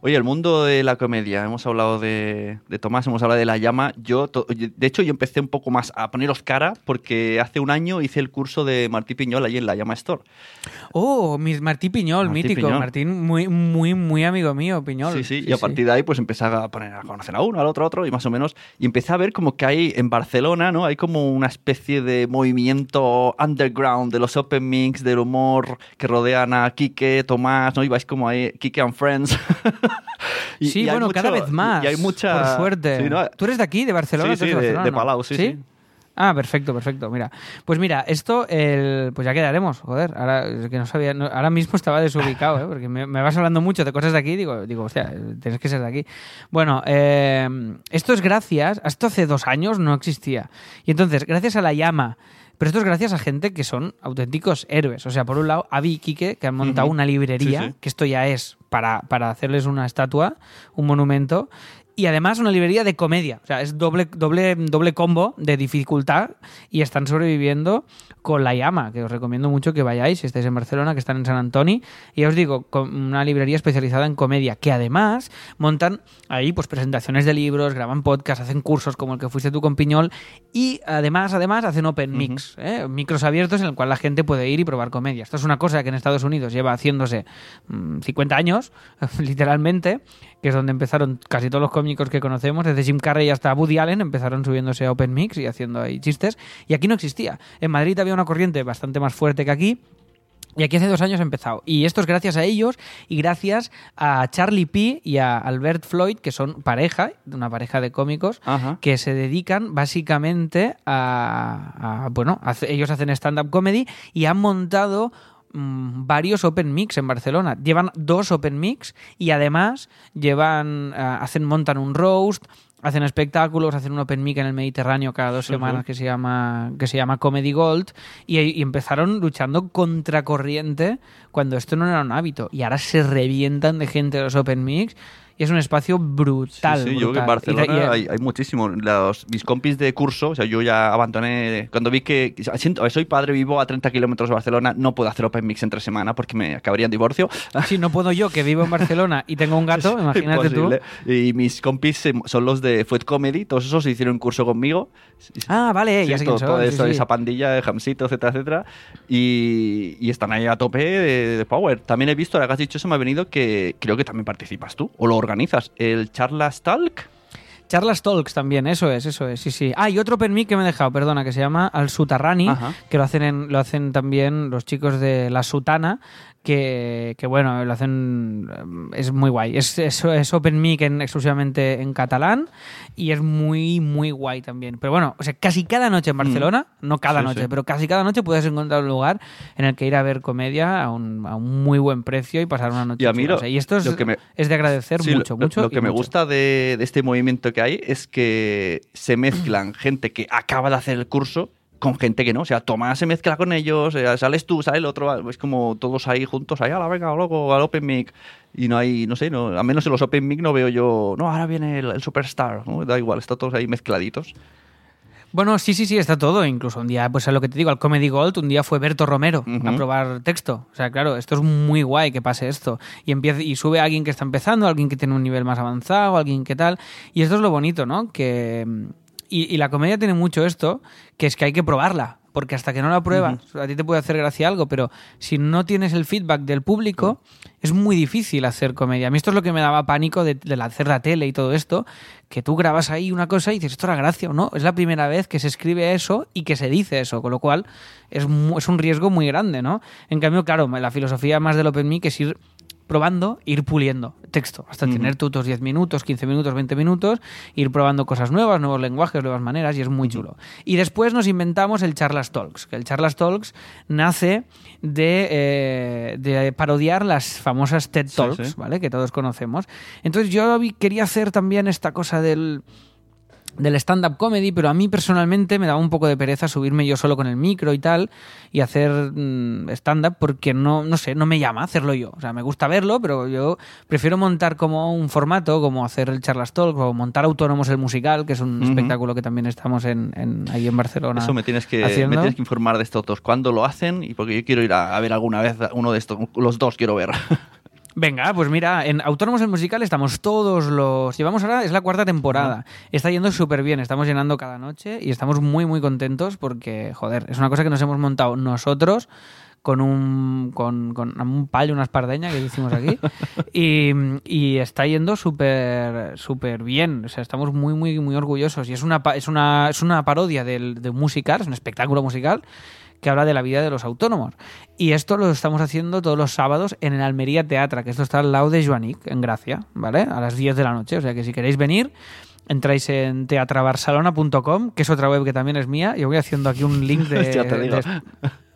Oye, el mundo de la comedia, hemos hablado de, de Tomás, hemos hablado de La Llama. Yo, to- de hecho, yo empecé un poco más a poneros cara porque hace un año hice el curso de Martí Piñol allí en La Llama Store.
Oh, mi- Martí Piñol,
Martí
mítico.
Piñol.
Martín, muy, muy, muy amigo mío, Piñol.
Sí, sí, y a partir de ahí pues empecé a poner a conocer a uno, al otro, a otro, y más o menos, y empecé a ver como que hay en Barcelona, ¿no? Hay como una especie de movimiento underground de los open mix, del humor que rodean a Quique, Tomás, ¿no? Y vais como ahí, Quique and Friends. Y-
sí,
y
bueno,
mucho-
cada vez más.
Y hay mucha...
Por suerte.
Sí, ¿no?
¿Tú eres de aquí, de Barcelona?
Sí,
¿Tú eres
sí, de-
Barcelona,
de
no?
Palau, sí, sí.
Ah, perfecto, perfecto. Mira, pues mira, esto, el, pues ya quedaremos. Joder, ahora que no sabía, no- ahora mismo estaba desubicado, ¿eh? porque me, me vas hablando mucho de cosas de aquí. Digo, digo, hostia, tienes que ser de aquí. Bueno, eh, esto es gracias. Esto hace dos años no existía. Y entonces, gracias a la llama. Pero esto es gracias a gente que son auténticos héroes. O sea, por un lado, Avi y Quique, que han montado una librería,
Sí, sí.
que esto ya es para, para hacerles una estatua, un monumento. Y además una librería de comedia. O sea, es doble, doble, doble combo de dificultad y están sobreviviendo con La Llama, que os recomiendo mucho que vayáis si estáis en Barcelona, que están en San Antonio. Y ya os digo, con una librería especializada en comedia, que además montan ahí pues presentaciones de libros, graban podcasts, hacen cursos como el que fuiste tú con Piñol y además, además hacen open mix, ¿eh? micros abiertos en el cual la gente puede ir y probar comedia. Esto es una cosa que en Estados Unidos lleva haciéndose mm, 50 años, literalmente, que es donde empezaron casi todos los cómicos que conocemos, desde Jim Carrey hasta Woody Allen, empezaron subiéndose a Open Mix y haciendo ahí chistes. Y aquí no existía. En Madrid había una corriente bastante más fuerte que aquí. Y aquí hace dos años ha empezado. Y esto es gracias a ellos y gracias a Charlie P. y a Albert Floyd, que son pareja, una pareja de cómicos,
Ajá.
que se dedican básicamente a, a- bueno, ellos hacen stand-up comedy y han montado mm, varios open mix en Barcelona. Llevan dos open mix y además llevan, ah, hacen, montan un roast, hacen espectáculos, hacen un open mic en el Mediterráneo cada dos semanas que se llama que se llama Comedy Gold y, y empezaron luchando contra corriente cuando esto no era un hábito. Y ahora se revientan de gente los open mix y es un espacio brutal.
Sí, sí, yo creo que en.
Y-
Barcelona
y-
hay, hay muchísimo. Los, mis compis de curso, o sea, yo ya abandoné. Cuando vi que. siento- soy padre vivo a 30 kilómetros de Barcelona, no puedo hacer Open Mix entre semana porque me acabaría en divorcio.
Si no puedo yo, que vivo en Barcelona y tengo un gato, imagínate tú.
Imposible. Y mis compis son los de Food Comedy, todos esos hicieron un curso conmigo.
Ah, vale,
Sí,
ya sé
todo-
quién son, sí,
esa,
sí.
esa pandilla de Jamsito, etcétera, etcétera. Y, y están ahí a tope de, de Power. También he visto, ahora que has dicho eso, me ha venido que creo que también participas tú o lo organizas. El Charlas Talk.
Charlas Talks también, eso es, eso es, sí, sí. Ah, y otro open mic que me he dejado, perdona, que se llama Al Sutarrani,
Ajá.
que lo hacen, en- lo hacen también los chicos de La Sutana, que, que bueno, lo hacen, es muy guay. Es, es, es open mic en, exclusivamente en catalán y es muy, muy guay también. Pero bueno, o sea, casi cada noche en Barcelona, no cada
Mm. Sí,
noche,
sí.
pero casi cada noche puedes encontrar un lugar en el que ir a ver comedia a un, a un muy buen precio y pasar una noche
Y a mí
chula.
lo-
O sea, y esto es,
lo que me-
es de agradecer
Sí,
mucho,
lo,
mucho.
Lo que me
mucho.
gusta de, de este movimiento que hay es que se mezclan gente que acaba de hacer el curso con gente que no. O sea, Tomás se mezcla con ellos, eh, sales tú, sale el otro. Es como todos ahí juntos, ahí, a la venga, luego al Open Mic. Y no hay, no sé, no, al menos en los Open Mic no veo yo, no, ahora viene el, el Superstar. ¿no? Da igual, está todos ahí mezcladitos.
Bueno, sí, sí, sí, está todo. Incluso un día, pues a lo que te digo, al Comedy Gold, un día fue Berto Romero a probar texto. O sea, claro, esto es muy guay que pase esto. Y empieza, y sube alguien que está empezando, alguien que tiene un nivel más avanzado, alguien que tal. Y esto es lo bonito, ¿no? Que. Y, y la comedia tiene mucho esto, que es que hay que probarla. Porque hasta que no la pruebas, a ti te puede hacer gracia algo, pero si no tienes el feedback del público, es muy difícil hacer comedia. A mí esto es lo que me daba pánico de, de hacer la tele y todo esto, que tú grabas ahí una cosa y dices, esto era gracia o no. Es la primera vez que se escribe eso y que se dice eso, con lo cual es, es un riesgo muy grande, ¿no? En cambio, claro, la filosofía más del Open Mic es ir probando, ir puliendo texto, hasta tener tú tus 10 minutos, 15 minutos, 20 minutos, ir probando cosas nuevas, nuevos lenguajes, nuevas maneras, y es muy chulo. Y después nos inventamos el Charlas Talks, que el Charlas Talks nace de, eh, de parodiar las famosas TED Talks,
sí.
¿vale? Que todos conocemos. Entonces yo quería hacer también esta cosa del del stand-up comedy, pero a mí personalmente me daba un poco de pereza subirme yo solo con el micro y tal y hacer mm, stand-up porque no, no sé, no me llama hacerlo yo. O sea, me gusta verlo, pero yo prefiero montar como un formato, como hacer el Charlas Talk o montar Autónomos el Musical, que es un espectáculo que también estamos en, en- ahí en Barcelona.
Eso me tienes, que, me tienes que informar de estos dos. ¿Cuándo lo hacen? Y porque yo quiero ir a, a ver alguna vez uno de estos. Los dos quiero ver.
Venga, pues mira, en Autónomos el Musical estamos todos los... Llevamos ahora, es la cuarta temporada. Está yendo súper bien, estamos llenando cada noche y estamos muy, muy contentos porque, joder, es una cosa que nos hemos montado nosotros con un, con, con un palo, una espardeña que decimos aquí y, y está yendo súper súper bien. O sea, estamos muy, muy, muy orgullosos y es una, es una, es una parodia del, de musical, es un espectáculo musical que habla de la vida de los autónomos. Y esto lo estamos haciendo todos los sábados en el Almería Teatra, que esto está al lado de Joanic, en Gracia, ¿vale? A las 10 de la noche. O sea que si queréis venir, entráis en teatrabarcelona.com, que es otra web que también es mía. Yo voy haciendo aquí un link de, de,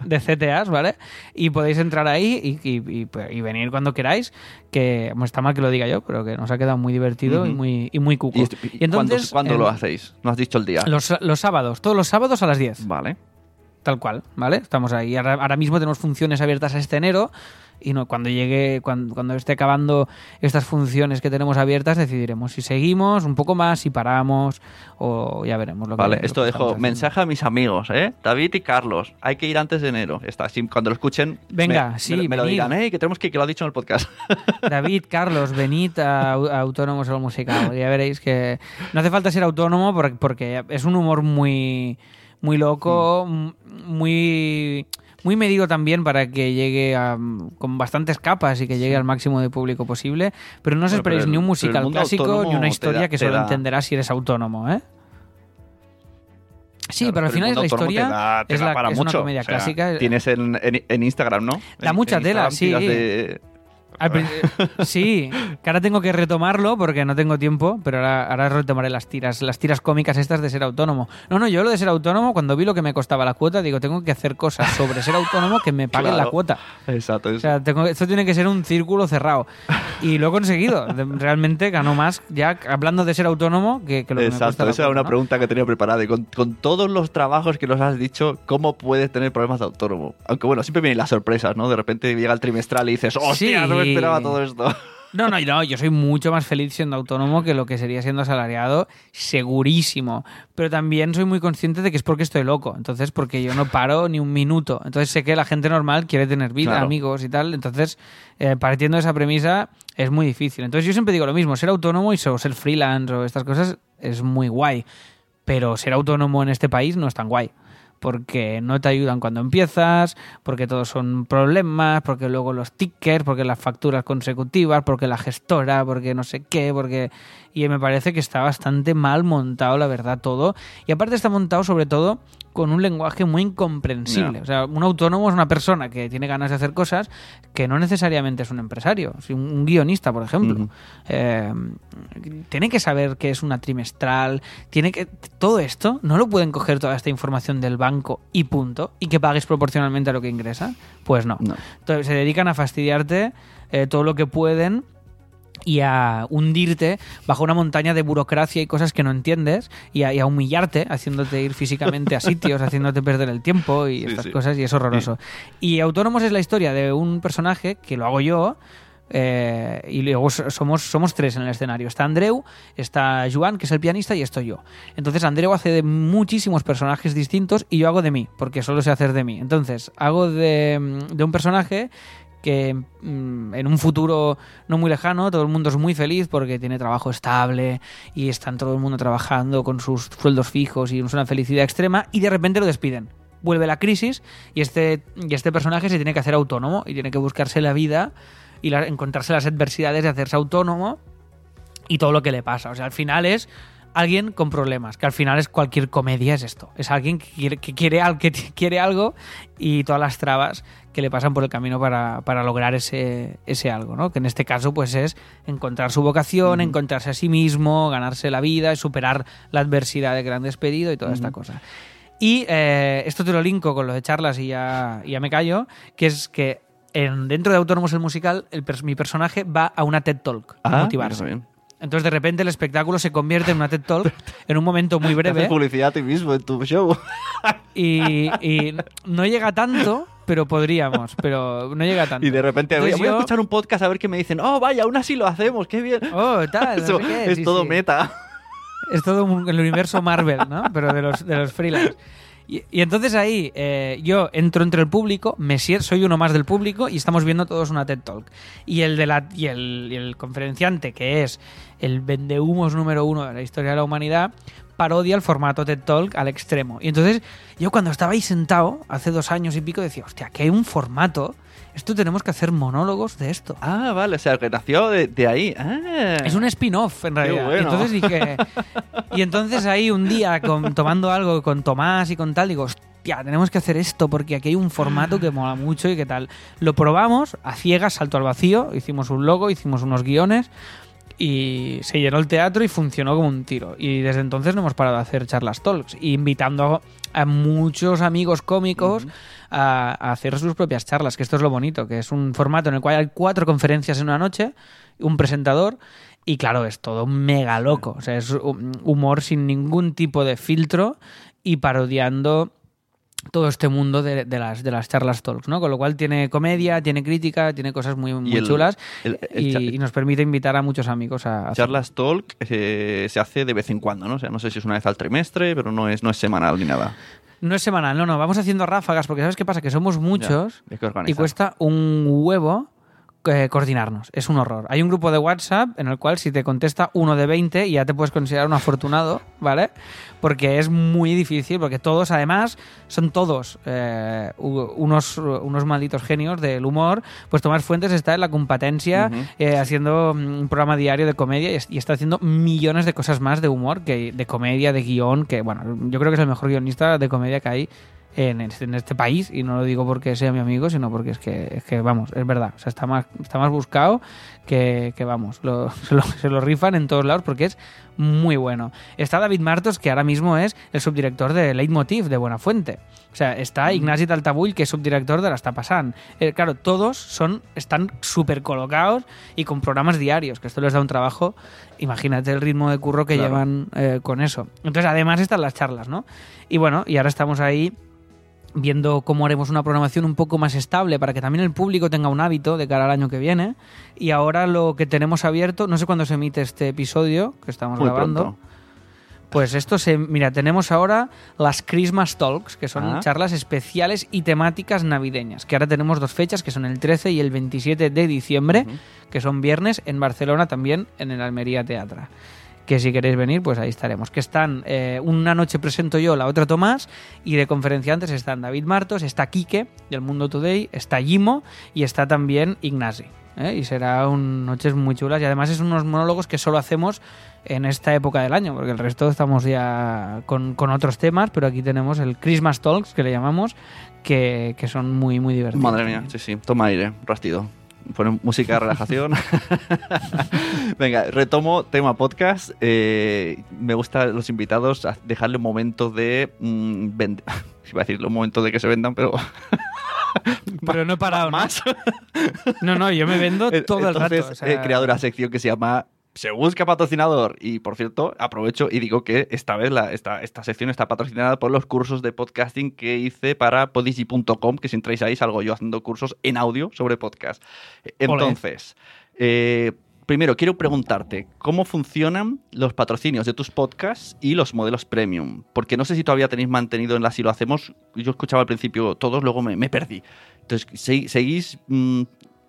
de CTAs, ¿vale? Y podéis entrar ahí y, y- y, pues, y venir cuando queráis, que bueno, está mal que lo diga yo, pero que nos ha quedado muy divertido y muy, y muy cuco.
¿Y, y cuándo, cuándo lo hacéis? ¿No has dicho el día?
Los, los sábados, todos los sábados a las 10.
Vale.
Tal cual, ¿vale? Estamos ahí. Ahora, ahora mismo tenemos funciones abiertas este enero y no, cuando llegue, cuando, cuando esté acabando estas funciones que tenemos abiertas, decidiremos si seguimos un poco más, si paramos o ya veremos lo que
Vale,
lo que
esto
estamos
dejo mensaje a mis amigos, ¿eh? David y Carlos. Hay que ir antes de enero. Está, así, cuando lo escuchen,
Venga,
me,
sí,
me, me lo digan, ¿eh? Que tenemos que ir, que lo ha dicho en el podcast.
David, Carlos, venid a, a Autónomos al Musical. Ya veréis que no hace falta ser autónomo por- porque es un humor muy, muy loco,
Mm.
m- muy, muy medido también para que llegue a- con bastantes capas y que llegue al máximo de público posible. Pero no os esperéis
pero el-
ni un musical clásico ni una historia
da-
que solo
da-
entenderás si eres autónomo, ¿eh? Sí,
Claro,
pero al final es la historia,
te da- te
es, la,
para
es
mucho.
una comedia
O sea,
clásica.
Tienes en, en- en Instagram, ¿no?
Da
En-
mucha tela,
Instagram
sí.
de-
sí, que ahora tengo que retomarlo porque no tengo tiempo, pero ahora, ahora retomaré las tiras, las tiras cómicas estas de ser autónomo. No, no, yo lo de ser autónomo, cuando vi lo que me costaba la cuota, digo, tengo que hacer cosas sobre ser autónomo que me paguen
Claro.
la cuota.
Exacto.
O sea, tengo, esto tiene que ser un círculo cerrado. Y lo he conseguido. Realmente ganó más ya hablando de ser autónomo que, que lo que me cuesta
Exacto,
la
esa era una
¿no?
pregunta que tenía preparada. Y con, con todos los trabajos que nos has dicho, ¿cómo puedes tener problemas de autónomo? Aunque bueno, siempre vienen las sorpresas, ¿no? De repente llega el trimestral y dices, ¡hostia,
Sí.
no me esperaba todo esto!
No, no, no, yo soy mucho más feliz siendo autónomo que lo que sería siendo asalariado, segurísimo. Pero también soy muy consciente de que es porque estoy loco. Entonces, porque yo no paro ni un minuto. Entonces sé que la gente normal quiere tener vida,
Claro.
amigos y tal. Entonces, eh, partiendo de esa premisa, es muy difícil. Entonces yo siempre digo lo mismo, ser autónomo y so- ser freelance o estas cosas es muy guay. Pero ser autónomo en este país no es tan guay porque no te ayudan cuando empiezas, porque todos son problemas, porque luego los tickets, porque las facturas consecutivas, porque la gestora, porque no sé qué, porque... Y me parece que está bastante mal montado, la verdad, todo. Y aparte está montado sobre todo con un lenguaje muy incomprensible. O sea, un autónomo es una persona que tiene ganas de hacer cosas que no necesariamente es un empresario. Si un, guionista, por ejemplo. Eh, tiene que saber qué es una trimestral, tiene que todo esto no lo pueden coger toda esta información del banco y punto y que pagues proporcionalmente a lo que ingresa. Pues no.
No.
Entonces se dedican a fastidiarte eh, todo lo que pueden y a hundirte bajo una montaña de burocracia y cosas que no entiendes y a, y a humillarte, haciéndote ir físicamente a sitios, haciéndote perder el tiempo y
Sí,
estas
sí.
cosas y es horroroso. Y Autónomos es la historia de un personaje que lo hago yo. eh, y luego so- somos, somos tres en el escenario. Está Andreu, está Joan, que es el pianista, y estoy yo. Entonces Andreu hace de muchísimos personajes distintos y yo hago de mí, porque solo sé hacer de mí. Entonces hago de, de un personaje que mm, en un futuro no muy lejano todo el mundo es muy feliz porque tiene trabajo estable y están todo el mundo trabajando con sus sueldos fijos y una felicidad extrema y de repente lo despiden. Vuelve la crisis y este, y este personaje se tiene que hacer autónomo y tiene que buscarse la vida y encontrarse las adversidades de hacerse autónomo y todo lo que le pasa. O sea, al final es alguien con problemas, que al final es cualquier comedia es esto. Es alguien que quiere, que quiere, al- que quiere algo y todas las trabas que le pasan por el camino para, para lograr ese, ese algo, ¿no? Que en este caso pues es encontrar su vocación, encontrarse a sí mismo, ganarse la vida, y superar la adversidad de gran despedido y toda esta cosa. Y eh, esto te lo linko con lo de charlas y ya, ya me callo, que es que en, dentro de Autónomos el musical, el mi personaje va a una TED Talk a
Ah,
motivarse.
bien.
Entonces de repente el espectáculo se convierte en una TED Talk en un momento muy
Te
breve
haces publicidad a ti mismo en tu show.
y, y no llega tanto, pero podríamos, pero no llega tanto.
Y de repente voy,
Entonces
voy a escuchar un podcast a ver qué me dicen. Oh, vaya, aún así lo hacemos, qué bien.
Oh, tal, no
Eso
sé qué,
es
sí,
todo
sí.
meta.
Es todo un- el universo Marvel, ¿no? Pero de los, de los freelance. Y, entonces ahí eh, yo entro entre el público, me soy uno más del público y estamos viendo todos una TED Talk. Y el, de la, y el, y el conferenciante, que es el vendehumos número uno de la historia de la humanidad, parodia el formato TED Talk al extremo. Y entonces yo cuando estaba ahí sentado, hace dos años y pico, decía, hostia, que hay un formato, esto tenemos que hacer monólogos de esto.
Ah, vale, o sea, que nació de, de ahí. Ah.
Es un spin-off, en realidad.
bueno.
Y entonces dije. Y entonces ahí un día, con- tomando algo con Tomás y con tal, digo, hostia, tenemos que hacer esto porque aquí hay un formato que mola mucho y qué tal. Lo probamos a ciegas, salto al vacío, hicimos un logo, hicimos unos guiones y se llenó el teatro y funcionó como un tiro. Y desde entonces no hemos parado de hacer charlas talks, y invitando a muchos amigos cómicos a, a hacer sus propias charlas, que esto es lo bonito, que es un formato en el cual hay cuatro conferencias en una noche, un presentador, y claro, es todo mega loco. O sea, es hu- humor sin ningún tipo de filtro y parodiando todo este mundo de, de las, de las charlas talks, ¿no? Con lo cual tiene comedia, tiene crítica, tiene cosas muy, muy
el-
chulas
el- el
y, nos permite invitar a muchos amigos a, a
Charlas Talk eh, se hace de vez en cuando, ¿no? O sea, no sé si es una vez al trimestre, pero no es, no es semanal ni nada.
No es semanal, no, no, vamos haciendo ráfagas porque ¿sabes qué pasa? Que somos muchos y cuesta un huevo eh, coordinarnos. Es un horror. Hay un grupo de WhatsApp en el cual si te contesta uno de 20 ya te puedes considerar un afortunado, ¿vale? Porque es muy difícil, porque todos además son todos eh, unos, unos malditos genios del humor. Pues Tomás Fuentes está en la competencia eh, haciendo mm, un programa diario de comedia y está haciendo millones de cosas más de humor, que de comedia, de guion, que bueno, yo creo que es el mejor guionista de comedia que hay en este, en este país y no lo digo porque sea mi amigo, sino porque es que, es que vamos, es verdad, o sea, está más, está más buscado que, que, vamos, lo- se, lo, se lo rifan en todos lados porque es muy bueno. Está David Martos, que ahora mismo es el subdirector de Leitmotiv de Buenafuente. O sea, está Ignasi Taltabull, que es subdirector de la Está Pasant. Eh, claro, todos son, están súper colocados y con programas diarios, que esto les da un trabajo. Imagínate el ritmo de curro que
Claro.
llevan eh, con eso. Entonces, además están las charlas, ¿no? Y bueno, y ahora estamos ahí viendo cómo haremos una programación un poco más estable para que también el público tenga un hábito de cara al año que viene. Y ahora lo que tenemos abierto, no sé cuándo se emite este episodio que estamos
Muy
grabando.
pronto.
Pues esto se. Mira, tenemos ahora las Christmas Talks, que son
Ah.
charlas especiales y temáticas navideñas. Que ahora tenemos dos fechas, que son el 13 y el 27 de diciembre, que son viernes en Barcelona también, en el Almería Teatra. Que si queréis venir, pues ahí estaremos. Que están, eh, una noche presento yo, la otra Tomás, y de conferenciantes están David Martos, está Quique, del Mundo Today, está Jimo y está también Ignasi. ¿eh? Y será un noches muy chulas. Y además es unos monólogos que solo hacemos en esta época del año, porque el resto estamos ya con, con otros temas, pero aquí tenemos el Christmas Talks, que le llamamos, que, que son muy, muy divertidos.
Madre mía, sí, sí. Toma aire, rastido. Pone música de relajación. Venga, retomo tema podcast. Eh, me gusta los invitados a dejarle un momento de mm, vender. Iba a decir un momento de que se vendan, pero
Pero no he parado,
más.
No, no, yo me vendo todo el rato.
Entonces,
o sea,
he creado una sección que se llama Se busca patrocinador. Y por cierto, aprovecho y digo que esta vez la, esta, esta sección está patrocinada por los cursos de podcasting que hice para podigy.com, que si entráis ahí salgo yo haciendo cursos en audio sobre podcast. Entonces, eh, primero quiero preguntarte, ¿cómo funcionan los patrocinios de tus podcasts y los modelos premium? Porque no sé si todavía tenéis mantenido en la Si lo hacemos. Yo escuchaba al principio todos, luego me, me perdí. Entonces, ¿se- ¿seguís mm,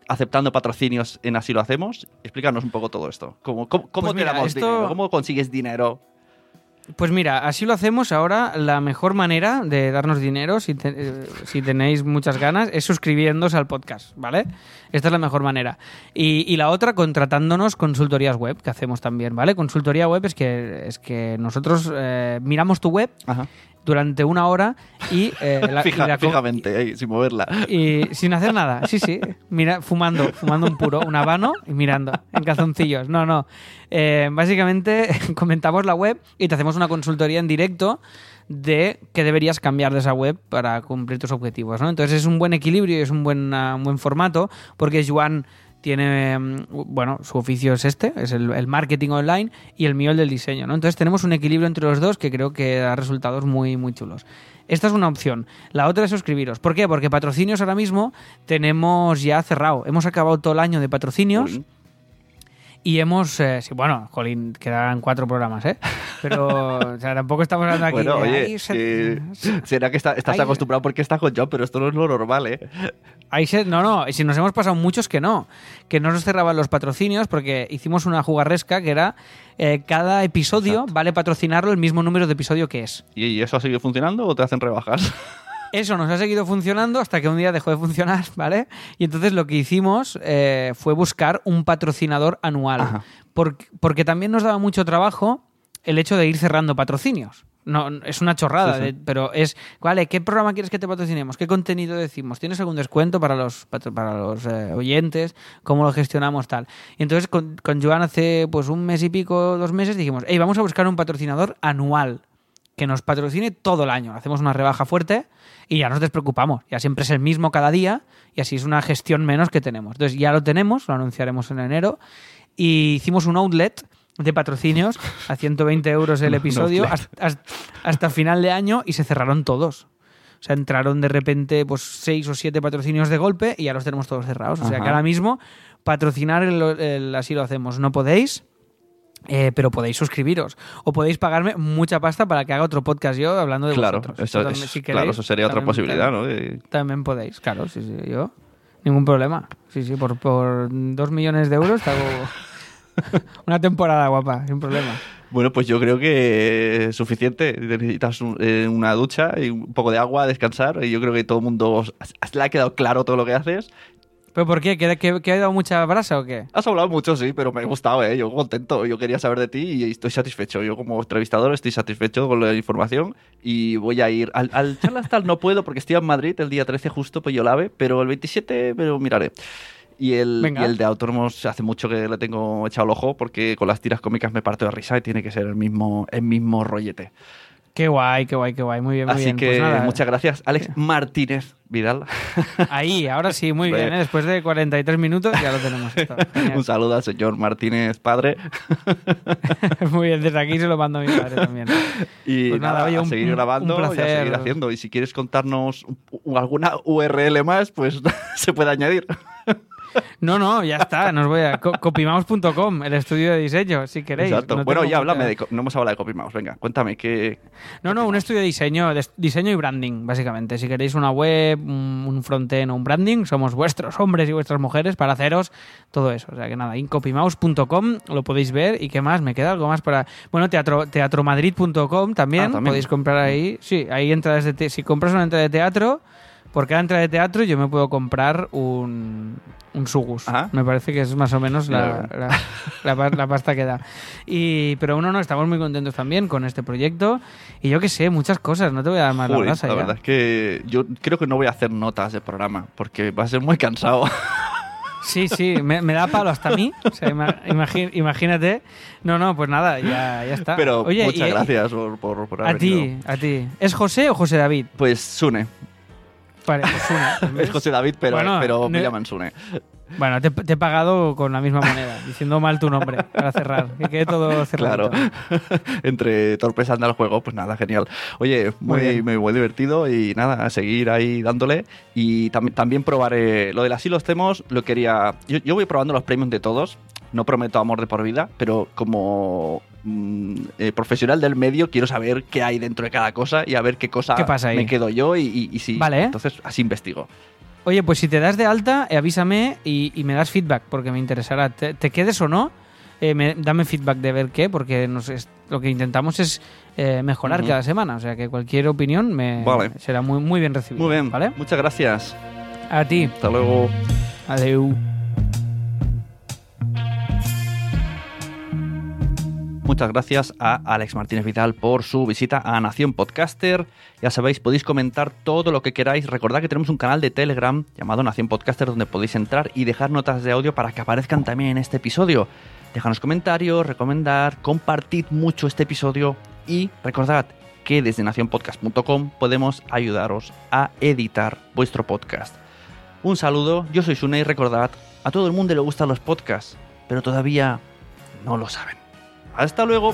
aceptando patrocinios en Así lo hacemos? Explícanos un poco todo esto. ¿Cómo, cómo, cómo
Pues
te
mira,
damos
esto-
dinero? ¿Cómo consigues dinero?
Pues mira, así lo hacemos ahora. La mejor manera de darnos dinero, si, te- eh, si tenéis muchas ganas, es suscribiéndose al podcast, ¿vale? Esta es la mejor manera. Y, y la otra, contratándonos consultorías web, que hacemos también, ¿vale? Consultoría web es que, es que nosotros eh, miramos tu web
Ajá.
Durante una hora y, eh, la, y
Fija-
la co-
fijamente, ahí, sin moverla.
y sin hacer nada, sí, sí, mira, fumando, fumando un puro, un habano y mirando en calzoncillos. No, no. Eh, básicamente comentamos la web y te hacemos una consultoría en directo de qué deberías cambiar de esa web para cumplir tus objetivos. ¿no? Entonces es un buen equilibrio y es un buen, ah, un buen formato porque Joan tiene, mm, bueno, su oficio es este, es el, marketing online y el mío el del diseño, ¿no? Entonces tenemos un equilibrio entre los dos que creo que da resultados muy, muy chulos. Esta es una opción. La otra es suscribiros. ¿Por qué? Porque patrocinios ahora mismo tenemos ya cerrado. Hemos acabado todo el año de patrocinios. Y hemos, eh, sí, bueno, Jolín, quedarán cuatro programas, ¿eh? Pero, o sea, tampoco estamos hablando aquí
Bueno,
de,
oye,
"Ay, se-
que- será que está- estás
Ay,
acostumbrado porque estás con John, pero esto no es lo normal, ¿eh?
Ahí se- no, no, y si nos hemos pasado muchos que no, que no nos cerraban los patrocinios porque hicimos una jugarresca que era eh, cada episodio vale patrocinarlo el mismo número de episodio que es.
¿Y y eso ha seguido funcionando o te hacen rebajas?
Eso nos ha seguido funcionando hasta que un día dejó de funcionar, ¿vale? Y entonces lo que hicimos eh, fue buscar un patrocinador anual. Porque, porque también nos daba mucho trabajo el hecho de ir cerrando patrocinios. No, es una chorrada,
Sí, sí.
de- pero es, vale, ¿qué programa quieres que te patrocinemos? ¿Qué contenido decimos? ¿Tienes algún descuento para los, para los eh, oyentes? ¿Cómo lo gestionamos tal? Y entonces con, con Joan hace pues un mes y pico, dos meses, dijimos, hey, vamos a buscar un patrocinador anual que nos patrocine todo el año. Hacemos una rebaja fuerte y ya nos despreocupamos. Ya siempre es el mismo cada día y así es una gestión menos que tenemos. Entonces ya lo tenemos, lo anunciaremos en enero y hicimos un outlet de patrocinios a 120 euros el episodio hasta, hasta- hasta final de año y se cerraron todos. O sea, entraron de repente pues seis o siete patrocinios de golpe y ya los tenemos todos cerrados. O sea,
Ajá.
que ahora mismo patrocinar el, el- así lo hacemos. No podéis, eh, pero podéis suscribiros. O podéis pagarme mucha pasta para que haga otro podcast yo hablando de
claro,
vosotros.
eso,
también,
es-
si
claro, eso sería otra posibilidad,
también-
¿no?
También podéis, claro, sí, sí, yo. Ningún problema. Sí, sí, por, por dos millones de euros te hago una temporada guapa, sin problema.
Bueno, pues yo creo que es suficiente. Necesitas un- eh, una ducha y un poco de agua, descansar. Y yo creo que todo el mundo os- le ha quedado claro todo lo que haces.
¿Pero por qué? ¿Que, que, que ha dado mucha brasa o qué?
Has hablado mucho, sí, pero me ha gustado, ¿eh? Yo contento. Yo quería saber de ti y estoy satisfecho. Yo como entrevistador estoy satisfecho con la información y voy a ir al, al charlas tal no puedo porque estoy en Madrid el día 13 justo, pues yo la ve, pero el 27 me lo miraré. Y el, y el de autónomos hace mucho que le tengo echado el ojo porque con las tiras cómicas me parto de risa y tiene que ser el mismo, el mismo rollete.
Qué guay, qué guay, qué guay. Muy bien, muy
Así
bien.
que
Pues nada,
muchas gracias, Alex Martínez Vidal.
Ahí, ahora sí, muy bien. ¿eh? Después de 43 minutos ya lo tenemos. esto.
Un saludo al señor Martínez, padre.
muy bien, desde aquí se lo mando a mi padre también.
Y
Pues nada,
nada,
oye,
a
un-
seguir grabando
un
y a seguir haciendo. Y si quieres contarnos un- un- alguna URL más, pues se puede añadir.
No, no, ya está. Nos voy a co- copymouse.com, el estudio de diseño, si queréis.
Exacto.
No
bueno, ya háblame de... No hemos hablado de CopyMouse. Venga, cuéntame qué...
No, no, un estudio de diseño, de diseño y branding, básicamente. Si queréis una web, un, frontend o un branding, somos vuestros hombres y vuestras mujeres para haceros todo eso. O sea que nada, incopymouse.com lo podéis ver. ¿Y qué más? ¿Me queda algo más para...? Bueno, teatro, teatromadrid.com también,
Ah, también.
podéis comprar ahí. Sí, hay entradas de... te- si compras una entrada de teatro, por cada entrada de teatro yo me puedo comprar un, un sugus.
Ajá.
Me parece que es más o menos la, la, la la pasta que da. Y, pero uno no, estamos muy contentos también con este proyecto. Y yo que sé, muchas cosas, no te voy a dar más la
Joder,
brasa
la
ya.
verdad es que yo creo que no voy a hacer notas de programa porque va a ser muy cansado.
Sí, sí, me, me da palo hasta a mí. O sea, imagi- imagínate. No, no, pues nada, ya, ya está.
Pero
Oye,
muchas
y-
gracias por, por, por
A
haber
ti,
venido.
a ti. ¿Es José o José David?
Pues Sune.
Vale.
Es José David, pero,
Bueno,
pero me llaman Sune.
Bueno, te, te he pagado con la misma moneda, diciendo mal tu nombre para cerrar. Que quede todo cerrado.
Claro. Entre torpes anda el juego, pues nada, genial. Oye,
Muy
muy, divertido y nada, a seguir ahí dándole. Y tam- también probaré lo del así los temos, lo quería. Yo, yo voy probando los premios de todos. No prometo amor de por vida, pero como mm, eh, profesional del medio quiero saber qué hay dentro de cada cosa y a ver qué cosa
¿Qué pasa ahí?
me quedo yo y, y, y si.
Vale.
Entonces así investigo.
Oye, pues si te das de alta, eh, avísame y, y me das feedback, porque me interesará. Te, te quedes o no, eh, me- dame feedback de ver qué, porque nos es- lo que intentamos es eh, mejorar cada semana. O sea que cualquier opinión me
Vale.
será muy, muy bien recibida.
Muy bien,
¿Vale?
muchas gracias.
A ti.
Hasta luego.
Adeu.
Muchas gracias a Alex Martínez Vidal por su visita a Nación Podcaster. Ya sabéis, podéis comentar todo lo que queráis. Recordad que tenemos un canal de Telegram llamado Nación Podcaster donde podéis entrar y dejar notas de audio para que aparezcan también en este episodio. Déjanos comentarios, recomendar, compartid mucho este episodio y recordad que desde nacionpodcast.com podemos ayudaros a editar vuestro podcast. Un saludo, yo soy Sune y recordad
A todo el mundo le gustan los podcasts, pero todavía no lo saben. Hasta luego.